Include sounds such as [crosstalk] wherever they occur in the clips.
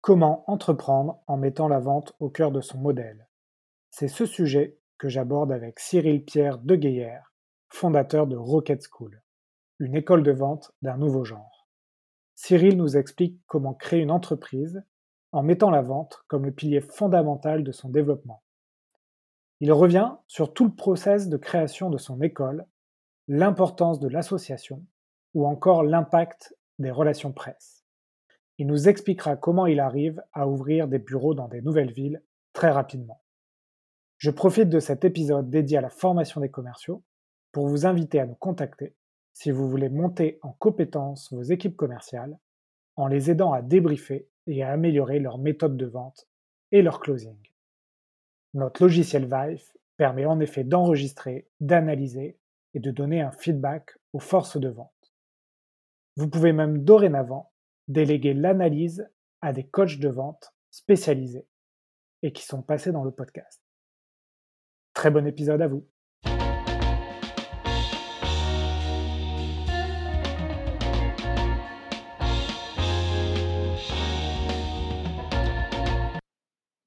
Comment entreprendre en mettant la vente au cœur de son modèle? C'est ce sujet que j'aborde avec Cyril Pierre Degueyer, fondateur de Rocket School, une école de vente d'un nouveau genre. Cyril nous explique comment créer une entreprise en mettant la vente comme le pilier fondamental de son développement. Il revient sur tout le process de création de son école, l'importance de l'association ou encore l'impact des relations presse. Il nous expliquera comment il arrive à ouvrir des bureaux dans des nouvelles villes très rapidement. Je profite de cet épisode dédié à la formation des commerciaux pour vous inviter à nous contacter si vous voulez monter en compétence vos équipes commerciales en les aidant à débriefer et à améliorer leur méthode de vente et leur closing. Notre logiciel Vive permet en effet d'enregistrer, d'analyser et de donner un feedback aux forces de vente. Vous pouvez même dorénavant déléguer l'analyse à des coachs de vente spécialisés et qui sont passés dans le podcast. Très bon épisode à vous.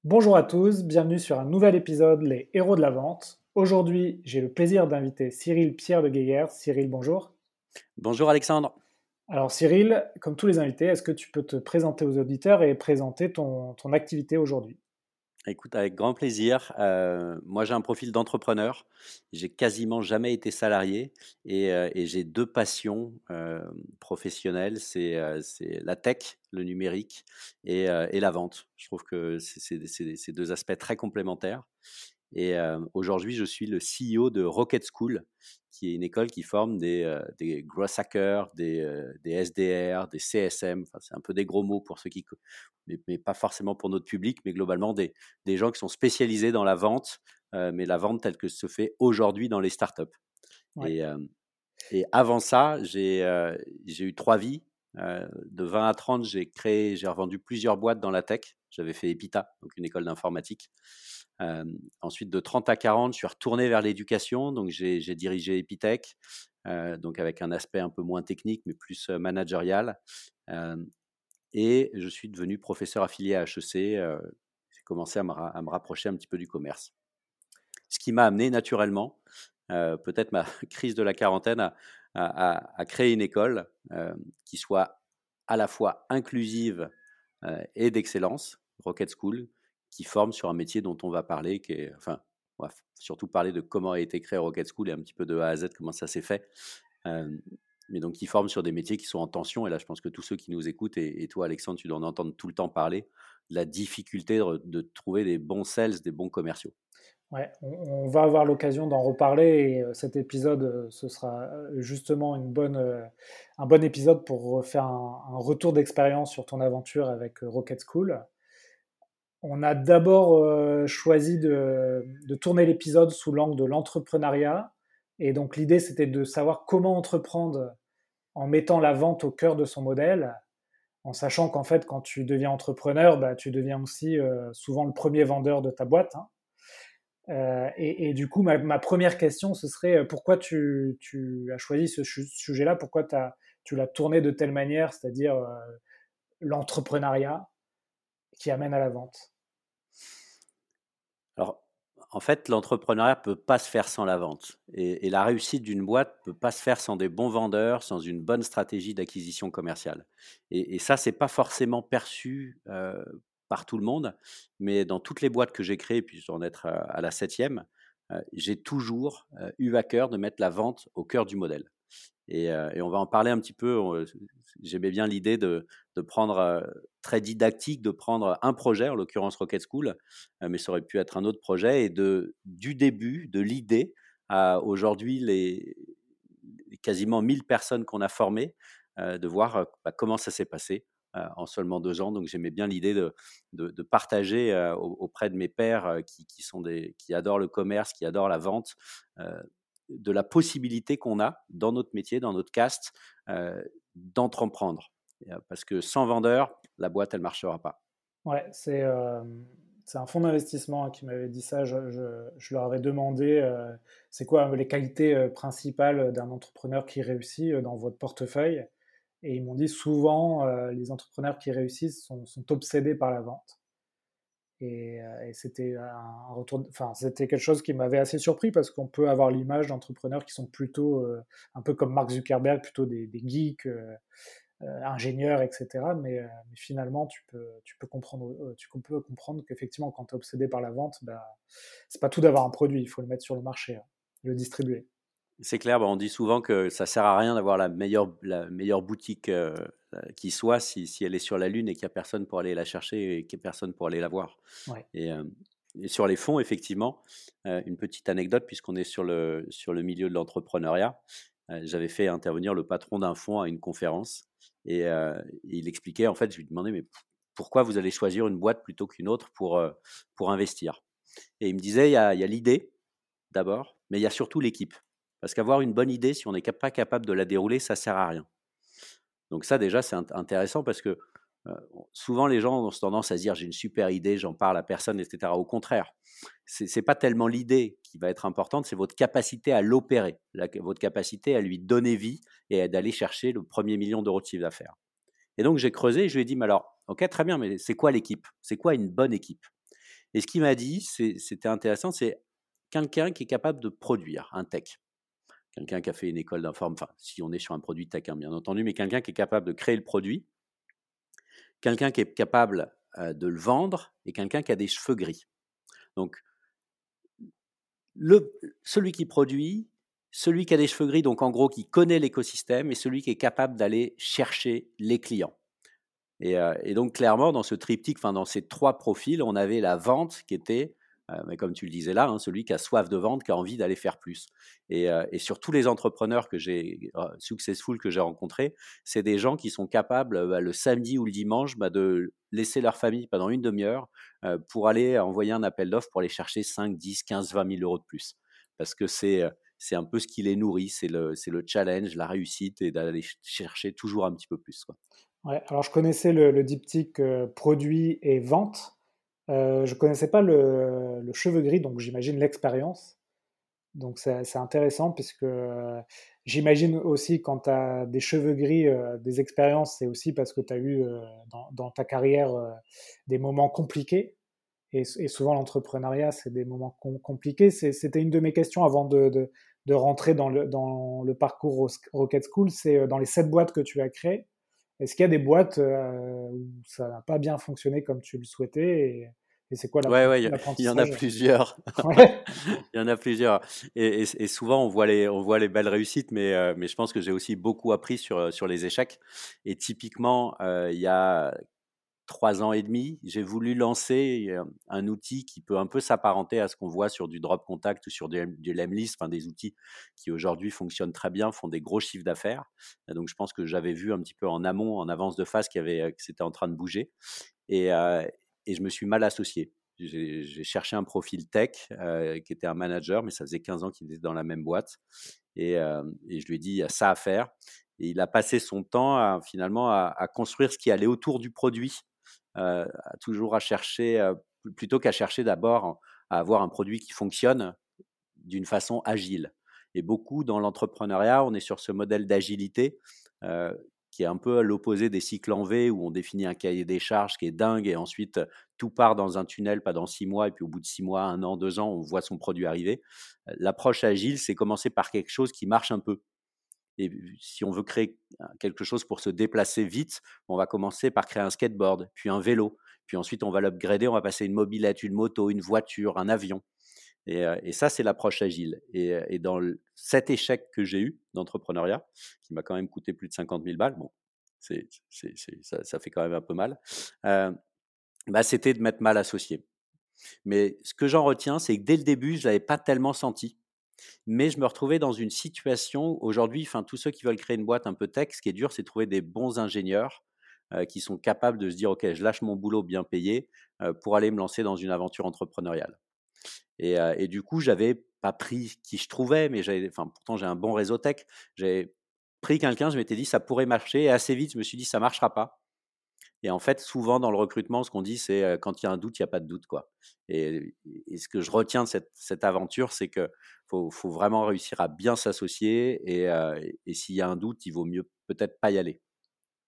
Bonjour à tous, bienvenue sur un nouvel épisode Les héros de la vente. Aujourd'hui, j'ai le plaisir d'inviter Cyril Pierre de Guéguer. Cyril, bonjour. Bonjour Alexandre. Alors Cyril, comme tous les invités, est-ce que tu peux te présenter aux auditeurs et présenter ton, activité aujourd'hui? Écoute, avec grand plaisir. Euh, moi, j'ai un profil d'entrepreneur. J'ai quasiment jamais été salarié et, euh, j'ai deux passions euh, professionnelles. C'est la tech, le numérique et, la vente. Je trouve que c'est deux aspects très complémentaires. Et aujourd'hui, je suis le CEO de Rocket School, qui est une école qui forme des, des gross hackers, des, des, SDR, des CSM. Enfin, c'est un peu des gros mots pour ceux qui, mais, mais, pas forcément pour notre public, mais globalement des, des gens qui sont spécialisés dans la vente, mais la vente telle que se fait aujourd'hui dans les startups. Et, et avant ça, j'ai eu trois vies. de 20 à 30, j'ai créé, j'ai revendu plusieurs boîtes dans la tech. J'avais fait EPITA, donc une école d'informatique ensuite, de 30 à 40, je suis retourné vers l'éducation. Donc, j'ai dirigé Epitech, donc avec un aspect un peu moins technique, mais plus managérial. et je suis devenu professeur affilié à HEC. j'ai commencé à me, rapprocher un petit peu du commerce. Ce qui m'a amené naturellement, peut-être ma [laughs] crise de la quarantaine, à créer une école qui soit à la fois inclusive et d'excellence, Rocket School, qui forme sur un métier dont on va parler, qui est, enfin, on va surtout parler de comment a été créé Rocket School et un petit peu de A à Z, comment ça s'est fait. mais donc, qui forme sur des métiers qui sont en tension. Et là, je pense que tous ceux qui nous écoutent, et, toi, Alexandre, tu dois en entendre tout le temps parler, la difficulté de, trouver des bons sales, des bons commerciaux. Ouais, on, va avoir l'occasion d'en reparler et cet épisode, ce sera justement une bonne, un bon épisode pour faire un retour d'expérience sur ton aventure avec Rocket School. On a d'abord euh, choisi de, tourner l'épisode sous l'angle de l'entrepreneuriat. Et donc l'idée, c'était de savoir comment entreprendre en mettant la vente au cœur de son modèle, en sachant qu'en fait, quand tu deviens entrepreneur, bah, tu deviens aussi euh, souvent le premier vendeur de ta boîte. Hein. Euh, et, du coup, ma, première question, ce serait pourquoi tu, as choisi ce sujet-là? Pourquoi tu l'as tourné de telle manière, c'est-à-dire l'entrepreneuriat qui amène à la vente? Alors, en fait, l'entrepreneuriat ne peut pas se faire sans la vente. Et, la réussite d'une boîte ne peut pas se faire sans des bons vendeurs, sans une bonne stratégie d'acquisition commerciale. Et, ça, ce n'est pas forcément perçu euh, par tout le monde, mais dans toutes les boîtes que j'ai créées, puis en être à, la septième, euh, j'ai toujours euh, eu à cœur de mettre la vente au cœur du modèle. Euh, et, on va en parler un petit peu. J'aimais bien l'idée de, prendre, euh, très didactique, de prendre un projet, en l'occurrence Rocket School, euh, mais ça aurait pu être un autre projet, et de, du début, de l'idée à aujourd'hui les, quasiment 1000 personnes qu'on a formées, de voir bah, comment ça s'est passé en seulement deux ans. Donc j'aimais bien l'idée de, partager auprès de mes qui, qui, sont des, qui adorent le commerce, qui adorent la vente, de la possibilité qu'on a dans notre métier, dans notre cast, euh, d'entreprendre. Euh, parce que sans vendeur, la boîte, elle ne marchera pas. Ouais, c'est euh, un fonds d'investissement qui m'avait dit ça. Je, leur avais demandé c'est quoi les qualités principales d'un entrepreneur qui réussit dans votre portefeuille? Et ils m'ont dit souvent, les entrepreneurs qui réussissent sont obsédés par la vente. Et, c'était un retour, enfin, c'était quelque chose qui m'avait assez surpris parce qu'on peut avoir l'image d'entrepreneurs qui sont plutôt un peu comme Mark Zuckerberg, plutôt des, des geeks, ingénieurs, etc. Mais, mais, finalement, tu peux, tu peux comprendre, tu peux comprendre qu'effectivement, quand tu es obsédé par la vente, bah, c'est pas tout d'avoir un produit, il faut le mettre sur le marché, hein, le distribuer. C'est clair, bah, on dit souvent que ça sert à rien d'avoir la meilleure, la meilleure boutique euh, qui soit si, si, elle est sur la Lune et qu'il n'y a personne pour aller la chercher et qu'il n'y a personne pour aller la voir. Et, euh, et, sur les fonds, effectivement, euh, une petite anecdote, puisqu'on est sur le, sur le milieu de l'entrepreneuriat, j'avais fait intervenir le patron d'un fonds à une conférence et il expliquait, en fait, je lui demandais, mais pourquoi vous allez choisir une boîte plutôt qu'une autre pour, pour investir? Et il me disait, il y a, il y a l'idée d'abord, mais il y a surtout l'équipe. Parce qu'avoir une bonne idée, si on n'est pas capable de la dérouler, ça sert à rien. Donc ça déjà, c'est intéressant parce que souvent les gens ont tendance à se dire j'ai une super idée, j'en parle à personne, etc. Au contraire, ce n'est pas tellement l'idée qui va être importante, c'est votre capacité à l'opérer, votre capacité à lui donner vie et d'aller chercher le premier million d'euros de chiffre d'affaires. Et donc j'ai creusé et je lui ai dit, mais alors, ok, très bien, mais c'est quoi l'équipe? C'est quoi une bonne équipe? Et ce qu'il m'a dit, c'était intéressant, c'est quelqu'un qui est capable de produire un tech quelqu'un qui a fait une école d'informatique, enfin, si on est sur un produit tech, hein, bien entendu, mais quelqu'un qui est capable de créer le produit, quelqu'un qui est capable de le vendre et quelqu'un qui a des cheveux gris. Donc, celui qui produit, celui qui a des cheveux gris, donc en gros qui connaît l'écosystème, et celui qui est capable d'aller chercher les clients. Et, et, donc clairement, dans ce triptyque, enfin dans ces trois profils, on avait la vente qui était mais comme tu le disais là, hein, celui qui a soif de vente, qui a envie d'aller faire plus. Et, euh, sur tous les entrepreneurs que j'ai euh, successful que j'ai rencontrés, c'est des gens qui sont capables bah, le samedi ou le dimanche bah, de laisser leur famille pendant une demi-heure pour aller envoyer un appel d'offres pour aller chercher 5, 10, 15, 20 000 euros de plus. Parce que c'est c'est un peu ce qui les nourrit, c'est le, le challenge, la réussite et d'aller chercher toujours un petit peu plus. Ouais, alors je connaissais le, le diptyque produit et vente. Euh, je ne connaissais pas le, cheveu gris, donc j'imagine l'expérience. Donc c'est intéressant puisque euh, j'imagine aussi quand tu as des cheveux gris, euh, des expériences, c'est aussi parce que tu as eu dans, ta carrière des moments compliqués. Et, souvent l'entrepreneuriat, c'est des moments compliqués. C'était une de mes questions avant de, rentrer dans le, dans le parcours Rocket School. C'est dans les sept boîtes que tu as créées. Est-ce qu'il y a des boîtes où ça n'a pas bien fonctionné comme tu le souhaitais et c'est quoi Ouais, ouais, il y en a plusieurs. [laughs] il y en a plusieurs. Et, souvent, on voit les, on voit les belles réussites, mais, euh, mais je pense que j'ai aussi beaucoup appris sur, sur les échecs. Et typiquement, euh, il y a trois ans et demi, j'ai voulu lancer euh, un outil qui peut un peu s'apparenter à ce qu'on voit sur du drop contact ou sur du, du Lemlist, enfin des outils qui aujourd'hui fonctionnent très bien, font des gros chiffres d'affaires. Donc je pense que j'avais vu un petit peu en amont, en avance de phase, qu'il que c'était en train de bouger. Et, et je me suis mal associé. J'ai cherché un profil tech euh, qui était un manager, mais ça faisait 15 ans qu'il était dans la même boîte. Et, euh, et, je lui ai dit, il y a ça à faire. Et il a passé son temps à, finalement à, construire ce qui allait autour du produit, euh, toujours à chercher, plutôt qu'à chercher d'abord à avoir un produit qui fonctionne d'une façon agile. Et beaucoup dans l'entrepreneuriat, on est sur ce modèle d'agilité qui est un peu à l'opposé des cycles en V où on définit un cahier des charges qui est dingue et ensuite tout part dans un tunnel, pas dans six mois, et puis au bout de six mois, un an, deux ans, on voit son produit arriver. L'approche agile, c'est commencer par quelque chose qui marche un peu. Et si on veut créer quelque chose pour se déplacer vite, on va commencer par créer un skateboard, puis un vélo, puis ensuite on va l'upgrader, on va passer une mobilette, une moto, une voiture, un avion. Et, ça, c'est l'approche agile. Et, dans cet échec que j'ai eu d'entrepreneuriat, qui m'a quand même coûté plus de 50 000 balles, bon, ça, fait quand même un peu mal, bah, c'était de m'être mal associé. Mais ce que j'en retiens, c'est que dès le début, je ne l'avais pas tellement senti. Mais je me retrouvais dans une situation, aujourd'hui, enfin, tous ceux qui veulent créer une boîte un peu tech, ce qui est dur, c'est de trouver des bons ingénieurs qui sont capables de se dire, OK, je lâche mon boulot bien payé pour aller me lancer dans une aventure entrepreneuriale. Et, du coup, j'avais pas pris qui je trouvais, mais pourtant j'ai un bon réseau tech. J'ai pris quelqu'un, je m'étais dit ça pourrait marcher, et assez vite, je me suis dit ça marchera pas. Et en fait, souvent dans le recrutement, ce qu'on dit, c'est quand il y a un doute, il n'y a pas de doute. Quoi. Et, ce que je retiens de cette, aventure, c'est qu'il faut, vraiment réussir à bien s'associer. Et, s'il y a un doute, il vaut mieux peut-être pas y aller.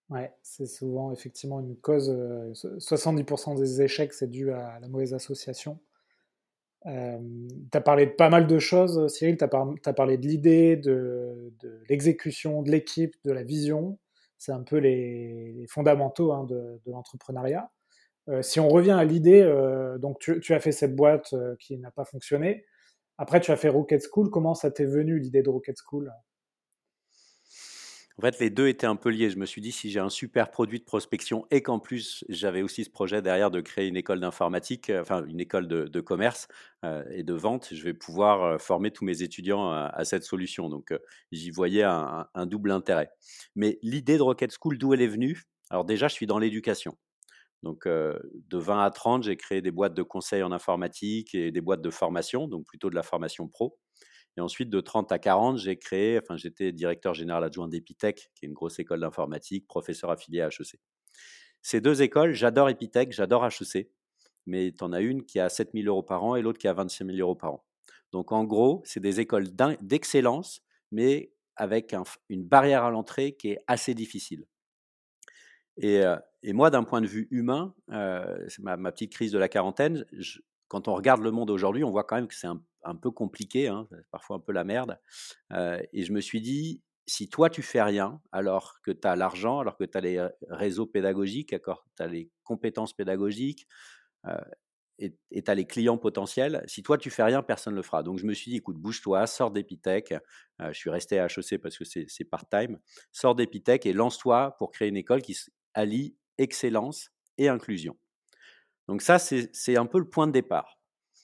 Ouais, c'est souvent effectivement une cause. 70% des échecs, c'est dû à la mauvaise association. Euh, tu as parlé de pas mal de choses, Cyril. Tu as, parlé de l'idée, de, l'exécution, de l'équipe, de la vision. C'est un peu les, fondamentaux hein, de, l'entrepreneuriat. Euh, si on revient à l'idée, euh, donc tu, as fait cette boîte qui n'a pas fonctionné. Après, tu as fait Rocket School. Comment ça t'est venu l'idée de Rocket School? En fait, les deux étaient un peu liés. Je me suis dit, si j'ai un super produit de prospection et qu'en plus, j'avais aussi ce projet derrière de créer une école d'informatique, euh, enfin une école de, commerce euh, et de vente, je vais pouvoir euh, former tous mes étudiants à, cette solution. Donc, j'y voyais un, double intérêt. Mais l'idée de Rocket School, d'où elle est venue? Alors déjà, je suis dans l'éducation. Donc, de 20 à 30, j'ai créé des boîtes de conseils en informatique et des boîtes de formation, donc plutôt de la formation pro. Et ensuite, de 30 à 40, j'ai créé, enfin, j'étais directeur général adjoint d'Epitech, qui est une grosse école d'informatique, professeur affilié à HEC. Ces deux écoles, j'adore Epitech, j'adore HEC, mais tu en as une qui a 7 000 euros par an et l'autre qui a 26 000 euros par an. Donc, en gros, c'est des écoles d'excellence, mais avec une barrière à l'entrée qui est assez difficile. Et, euh, moi, d'un point de vue humain, euh, ma, ma, petite crise de la quarantaine, quand on regarde le monde aujourd'hui, on voit quand même que c'est un un peu compliqué, hein, parfois un peu la merde. et je me suis dit, si toi tu fais rien, alors que tu as l'argent, alors que tu as les réseaux pédagogiques, tu as les compétences pédagogiques et tu as les clients potentiels, si toi tu fais rien, personne ne le fera. Donc je me suis dit, écoute, bouge-toi, sors d'Epitech. je suis resté à HEC parce que c'est part-time. Sors d'Epitech et lance-toi pour créer une école qui allie excellence et inclusion. Donc ça, c'est un peu le point de départ.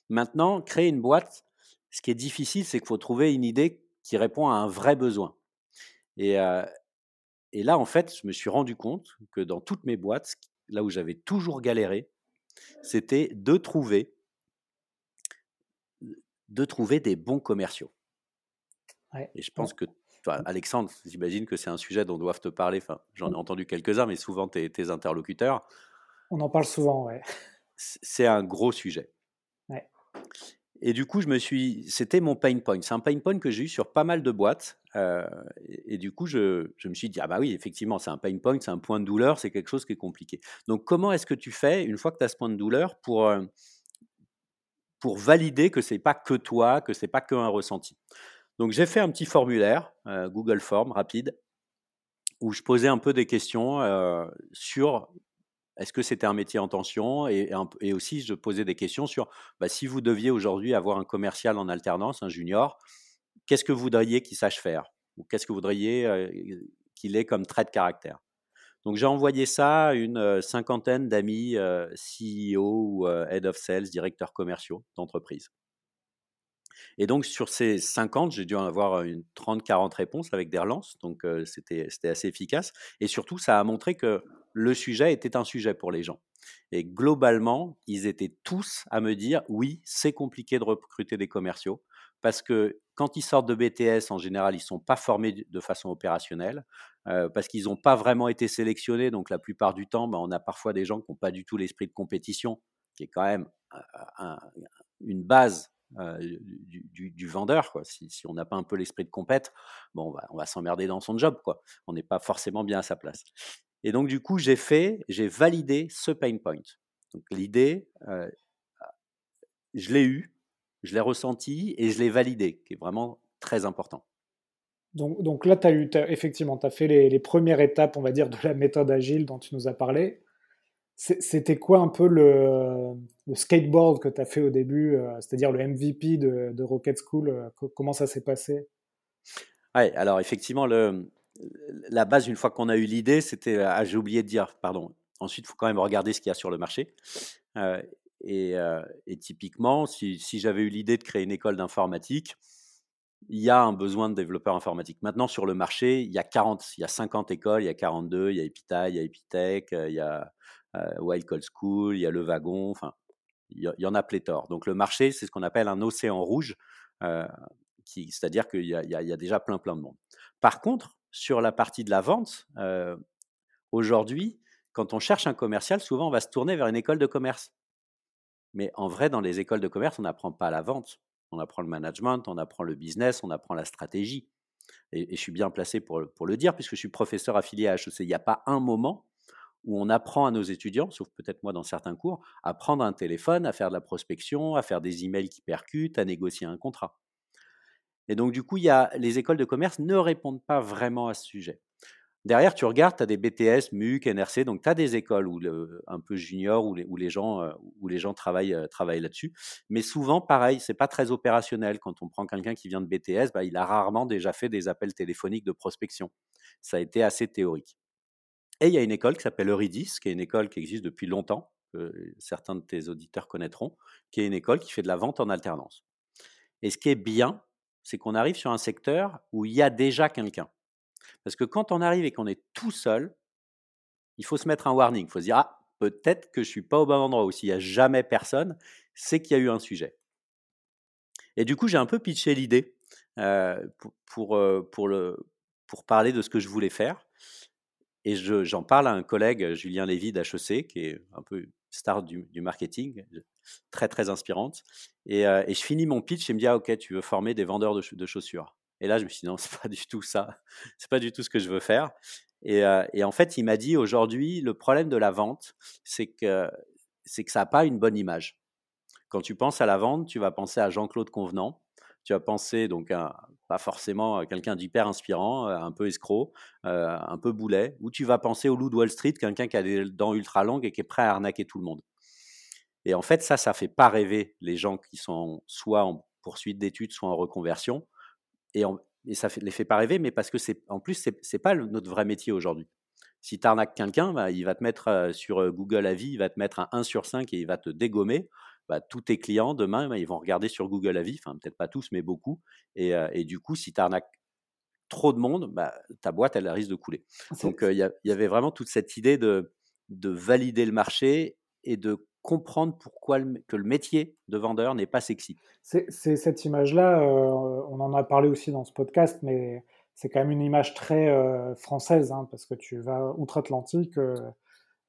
Maintenant, créer une boîte, ce qui est difficile, c'est qu'il faut trouver une idée qui répond à un vrai besoin. Et, et là, en fait, je me suis rendu compte que dans toutes mes boîtes, là où j'avais toujours galéré, c'était de trouver, de trouver des bons commerciaux. et je pense que, Alexandre, j'imagine que c'est un sujet dont doivent te parler. Enfin, j'en ai entendu quelques-uns, mais souvent tes, tes interlocuteurs. On en parle souvent, ouais. C'est un gros sujet. Et du coup, je me suis, c'était mon pain point. C'est un pain point que j'ai eu sur pas mal de boîtes. Euh, et, du coup, je, me suis dit, ah bah oui, effectivement, c'est un pain point, c'est un point de douleur, c'est quelque chose qui est compliqué. Donc, comment est-ce que tu fais, une fois que tu as ce point de douleur, pour, euh, pour valider que c'est pas que toi, que c'est pas qu'un ressenti? Donc, j'ai fait un petit formulaire, euh, Google Form, rapide, où je posais un peu des questions sur est-ce que c'était un métier en tension et, aussi, je posais des questions sur bah, si vous deviez aujourd'hui avoir un commercial en alternance, un junior, qu'est-ce que vous voudriez qu'il sache faire Ou qu'est-ce que vous voudriez qu'il ait comme trait de caractère? Donc, j'ai envoyé ça à une cinquantaine d'amis CEO ou Head of Sales, directeurs commerciaux d'entreprise. Et donc, sur ces 50, j'ai dû en avoir une 30-40 réponses avec des relances. Donc, c'était assez efficace. Et surtout, ça a montré que le sujet était un sujet pour les gens. Et globalement, ils étaient tous à me dire oui, c'est compliqué de recruter des commerciaux parce que quand ils sortent de BTS, en général, ils ne sont pas formés de façon opérationnelle, euh, parce qu'ils n'ont pas vraiment été sélectionnés. Donc la plupart du temps, ben, on a parfois des gens qui n'ont pas du tout l'esprit de compétition, qui est quand même une base euh, du, vendeur. Si, on n'a pas un peu l'esprit de compète, bon, on va, s'emmerder dans son job. On n'est pas forcément bien à sa place. Et donc, du coup, j'ai fait, j'ai validé ce pain point. Donc, l'idée, euh, je l'ai eu, je l'ai ressenti et je l'ai validé, qui est vraiment très important. Donc, donc là, tu as eu, effectivement, tu as fait les, premières étapes, on va dire, de la méthode agile dont tu nous as parlé. C'était quoi un peu le, skateboard que tu as fait au début, euh, c'est-à-dire le MVP de, Rocket School euh, Comment ça s'est passé? Oui, alors effectivement, le, la base, une fois qu'on a eu l'idée, c'était, ah, j'ai oublié de dire, pardon, ensuite, il faut quand même regarder ce qu'il y a sur le marché. Euh, euh, et, typiquement, si, j'avais eu l'idée de créer une école d'informatique, il y a un besoin de développeurs informatiques. Maintenant, sur le marché, il y a 40, il y a 50 écoles, il y a 42, il y a Epita, il y a Epitech, il y a euh, Wild Call School, il y a Le Wagon, enfin, il y, en a pléthore. Donc, le marché, c'est ce qu'on appelle un océan rouge, c'est-à-dire qu'il y, y, a déjà plein, plein de monde. Par contre, sur la partie de la vente, euh, aujourd'hui, quand on cherche un commercial, souvent on va se tourner vers une école de commerce. Mais en vrai, dans les écoles de commerce, on n'apprend pas la vente. On apprend le management, on apprend le business, on apprend la stratégie. Et, je suis bien placé pour, pour, le dire, puisque je suis professeur affilié à HEC. Il n'y a pas un moment où on apprend à nos étudiants, sauf peut-être moi dans certains cours, à prendre un téléphone, à faire de la prospection, à faire des emails qui percutent, à négocier un contrat. Et donc, du coup, il y a, les écoles de commerce ne répondent pas vraiment à ce sujet. Derrière, tu regardes, tu as des BTS, MUC, NRC, donc tu as des écoles où un peu junior où les, gens, euh, où les gens travaillent, euh, travaillent là-dessus. Mais souvent, pareil, c'est pas très opérationnel. Quand on prend quelqu'un qui vient de BTS, bah, il a rarement déjà fait des appels téléphoniques de prospection. Ça a été assez théorique. Et il y a une école qui s'appelle Euridis, qui est une école qui existe depuis longtemps, que certains de tes auditeurs connaîtront, qui est une école qui fait de la vente en alternance. Et ce qui est bien, c'est qu'on arrive sur un secteur où il y a déjà quelqu'un. Parce que quand on arrive et qu'on est tout seul, il faut se mettre un warning. Il faut se dire, ah, peut-être que je ne suis pas au bon endroit, ou s'il n'y a jamais personne, c'est qu'il y a eu un sujet. Et du coup, j'ai un peu pitché l'idée pour parler de ce que je voulais faire. Et j'en parle à un collègue, Julien Lévy d'HEC, qui est un peu star du, marketing, très très inspirante. Et, je finis mon pitch et me dit ah, ok, tu veux former des vendeurs de, chaussures? Et là, je me suis dit, non, c'est pas du tout ça. [laughs] C'est pas du tout ce que je veux faire. Et, en fait, il m'a dit, aujourd'hui, le problème de la vente, c'est que, c'est que ça n'a pas une bonne image. Quand tu penses à la vente, tu vas penser à Jean-Claude Convenant. Tu vas penser donc pas forcément à quelqu'un d'hyper inspirant, un peu escroc, euh, un peu boulet, ou tu vas penser au loup de Wall Street, quelqu'un qui a des dents ultra longues et qui est prêt à arnaquer tout le monde. Et en fait, ça, ça fait pas rêver les gens qui sont soit en poursuite d'études, soit en reconversion et, ça ne les fait pas rêver, mais parce que c'est en plus, ce n'est pas notre vrai métier aujourd'hui. Si tu arnaques quelqu'un, bah, il va te mettre sur Google Avis, il va te mettre un 1 sur 5 et il va te dégommer. Bah, tous tes clients, demain, bah, ils vont regarder sur Google Avis, enfin peut-être pas tous, mais beaucoup. Et, et du coup, si tu arnaques trop de monde, ta boîte, elle risque de couler. Donc, il y, avait vraiment toute cette idée de, de valider le marché et de comprendre pourquoi le, que le métier de vendeur n'est pas sexy. C'est cette image-là, euh, on en a parlé aussi dans ce podcast, mais c'est quand même une image très euh, française, hein, parce que tu vas outre-Atlantique, euh,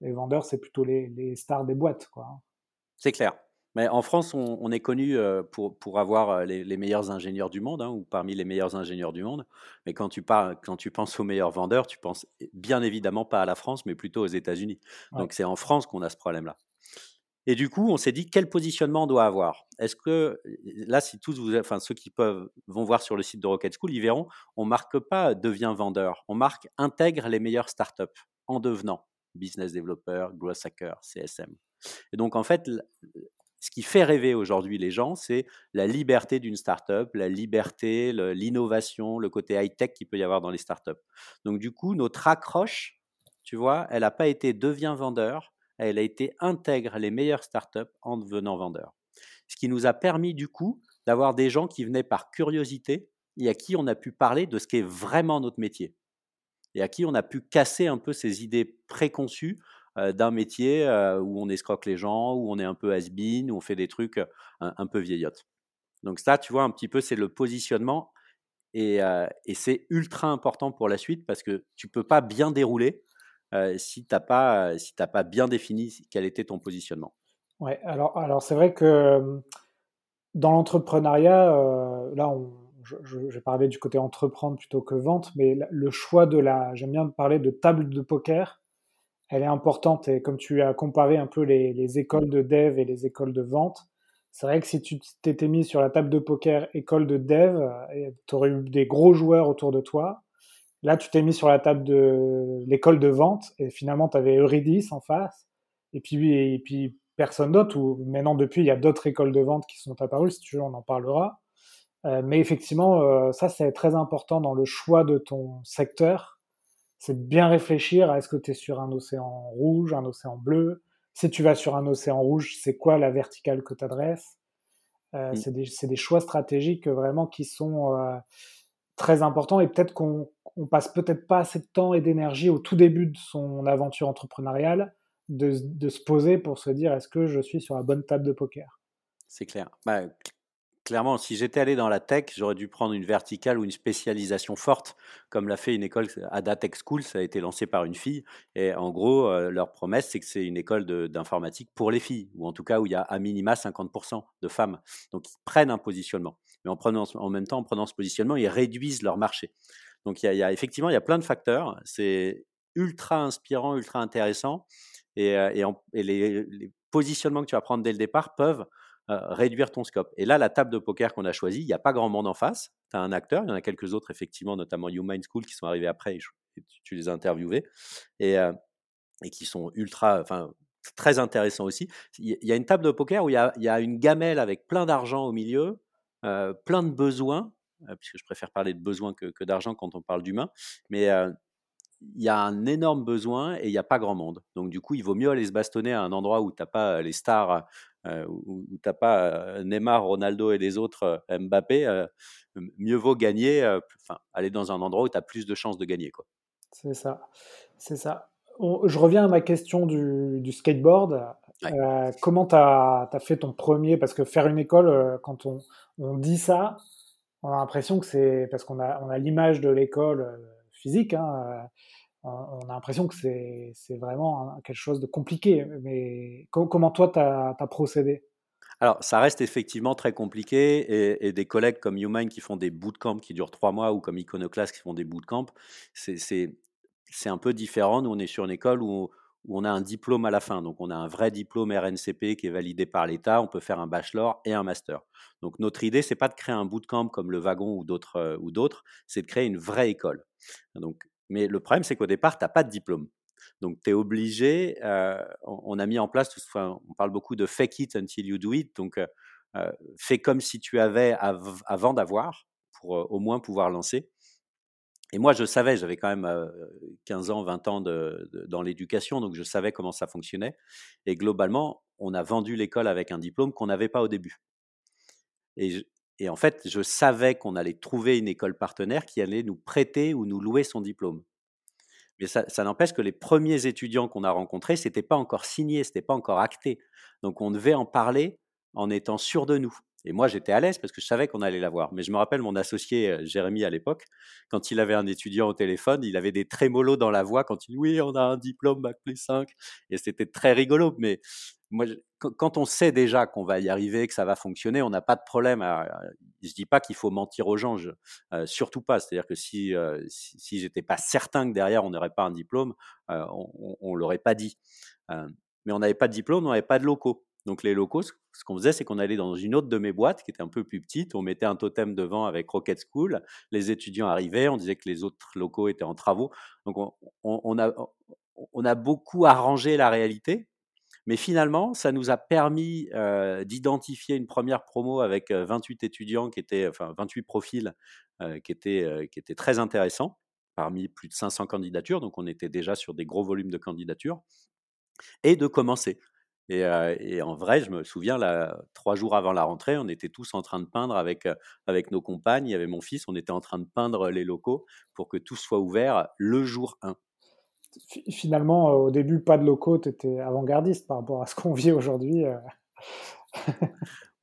les vendeurs, c'est plutôt les, stars des boîtes. quoi. C'est clair. Mais en France, on, est connu pour, pour avoir les, meilleurs ingénieurs du monde, hein, ou parmi les meilleurs ingénieurs du monde. Mais quand tu, parles, quand tu penses aux meilleurs vendeurs, tu penses bien évidemment pas à la France, mais plutôt aux États-Unis. Donc c'est en France qu'on a ce problème-là. Et du coup, on s'est dit quel positionnement on doit avoir? Est-ce que là, si tous vous, enfin ceux qui peuvent vont voir sur le site de Rocket School, ils verront, on marque pas devient vendeur, on marque intègre les meilleures startups en devenant business developer, growth hacker, CSM. Et donc en fait, ce qui fait rêver aujourd'hui les gens, c'est la liberté d'une startup, la liberté, l'innovation, le, côté high tech qu'il peut y avoir dans les startups. Donc du coup, notre accroche, tu vois, elle n'a pas été devient vendeur, elle a été intègre les meilleures startups en devenant vendeur. Ce qui nous a permis du coup d'avoir des gens qui venaient par curiosité et à qui on a pu parler de ce qui est vraiment notre métier et à qui on a pu casser un peu ces idées préconçues euh, d'un métier euh, où on escroque les gens, où on est un peu has-been, où on fait des trucs euh, un, peu vieillottes. Donc ça, tu vois, un petit peu, c'est le positionnement et, et c'est ultra important pour la suite parce que tu peux pas bien dérouler si tu pas, bien défini quel était ton positionnement. Ouais, alors, c'est vrai que dans l'entrepreneuriat, là, on, je, vais parler du côté entreprendre plutôt que vente, mais le choix de la, j'aime bien parler de table de poker, elle est importante. Et comme tu as comparé un peu les, les écoles de dev et les écoles de vente, c'est vrai que si tu t'étais mis sur la table de poker école de dev, tu aurais eu des gros joueurs autour de toi. Là, tu t'es mis sur la table de l'école de vente et finalement, tu avais Eurydice en face et puis, et puis personne d'autre. Ou maintenant, depuis, il y a d'autres écoles de vente qui sont apparues. Si tu veux, on en parlera. Euh, mais effectivement, euh, ça, c'est très important dans le choix de ton secteur. C'est de bien réfléchir à est-ce que tu es sur un océan rouge, un océan bleu. Si tu vas sur un océan rouge, c'est quoi la verticale que tu adresses euh, C'est des, des, choix stratégiques vraiment qui sont très importants et peut-être qu'on on passe peut-être pas assez de temps et d'énergie au tout début de son aventure entrepreneuriale de, se poser pour se dire est-ce que je suis sur la bonne table de poker? C'est clair. Bah, clairement, si j'étais allé dans la tech, j'aurais dû prendre une verticale ou une spécialisation forte, comme l'a fait une école Ada Tech School. Ça a été lancé par une fille. Et en gros, euh, leur promesse, c'est que c'est une école d'informatique pour les filles, ou en tout cas où il y a à minima 50% de femmes. Donc, ils prennent un positionnement. Mais en, prenant, en même temps, en prenant ce positionnement, ils réduisent leur marché. Donc, effectivement, il y a plein de facteurs. C'est ultra inspirant, ultra intéressant. Et, euh, et, les, positionnements que tu vas prendre dès le départ peuvent euh, réduire ton scope. Et là, la table de poker qu'on a choisie, il n'y a pas grand monde en face. Tu as un acteur, il y en a quelques autres, effectivement, notamment Mind School, qui sont arrivés après, tu, les as interviewés, et, euh, et qui sont ultra, enfin, très intéressants aussi. Il y a une table de poker où il y a, une gamelle avec plein d'argent au milieu, plein de besoins, puisque je préfère parler de besoins que, d'argent quand on parle d'humain, mais il y a un énorme besoin et il n'y a pas grand monde. Donc, du coup, il vaut mieux aller se bastonner à un endroit où tu n'as pas les stars où, tu n'as pas Neymar, Ronaldo et les autres Mbappé, mieux vaut gagner, aller dans un endroit où tu as plus de chances de gagner. C'est ça. C'est ça. je reviens à ma question du, skateboard. Comment tu as, fait ton premier Parce que faire une école, quand on, on, dit ça, on a l'impression que c'est parce qu'on a, on a l'image de l'école physique. Hein, on a l'impression que c'est vraiment quelque chose de compliqué. Mais comment toi, tu as, procédé? Alors, ça reste effectivement très compliqué et, des collègues comme YouMind qui font des bootcamps qui durent trois mois ou comme Iconoclast qui font des bootcamps, c'est un peu différent. Nous, on est sur une école où, on a un diplôme à la fin. Donc, on a un vrai diplôme RNCP qui est validé par l'État. On peut faire un bachelor et un master. Donc, notre idée, c'est pas de créer un bootcamp comme le Wagon ou d'autres, euh, ou d'autres, c'est de créer une vraie école. Donc, mais le problème, c'est qu'au départ, tu n'as pas de diplôme. Donc, tu es obligé, euh, on, a mis en place, enfin, on parle beaucoup de fake it until you do it. Donc, euh, fais comme si tu avais avant d'avoir, pour au moins pouvoir lancer. Et moi, je savais, j'avais quand même 15 ans, 20 ans dans l'éducation, donc je savais comment ça fonctionnait. Et globalement, on a vendu l'école avec un diplôme qu'on n'avait pas au début. Et, en fait, je savais qu'on allait trouver une école partenaire qui allait nous prêter ou nous louer son diplôme. Mais ça, n'empêche que les premiers étudiants qu'on a rencontrés, ce n'était pas encore signé, ce n'était pas encore acté. Donc on devait en parler en étant sûr de nous. Et moi, j'étais à l'aise parce que je savais qu'on allait l'avoir. Mais je me rappelle mon associé euh, Jérémy à l'époque, quand il avait un étudiant au téléphone, il avait des trémolos dans la voix quand il dit oui, on a un diplôme Bac plus 5. Et c'était très rigolo. Mais moi, quand on sait déjà qu'on va y arriver, que ça va fonctionner, on n'a pas de problème. Je ne dis pas qu'il faut mentir aux gens, euh, surtout pas. C'est-à-dire que si, euh, si, j'étais pas certain que derrière on n'aurait pas un diplôme, euh, on, ne l'aurait pas dit. mais on n'avait pas de diplôme, on n'avait pas de locaux. Donc les locaux, ce qu'on faisait, c'est qu'on allait dans une autre de mes boîtes qui était un peu plus petite. On mettait un totem devant avec Rocket School. Les étudiants arrivaient, on disait que les autres locaux étaient en travaux. Donc on a, beaucoup arrangé la réalité mais finalement, ça nous a permis d'identifier une première promo avec 28 étudiants qui étaient, enfin 28 profils qui, étaient, qui étaient très intéressants parmi plus de 500 candidatures. Donc on était déjà sur des gros volumes de candidatures et de commencer. Et, en vrai, je me souviens, trois jours avant la rentrée, on était tous en train de peindre avec, avec nos compagnes. Il y avait mon fils, on était en train de peindre les locaux pour que tout soit ouvert le jour 1 finalement, au début, pas de locaux, tu étais avant-gardiste par rapport à ce qu'on vit aujourd'hui.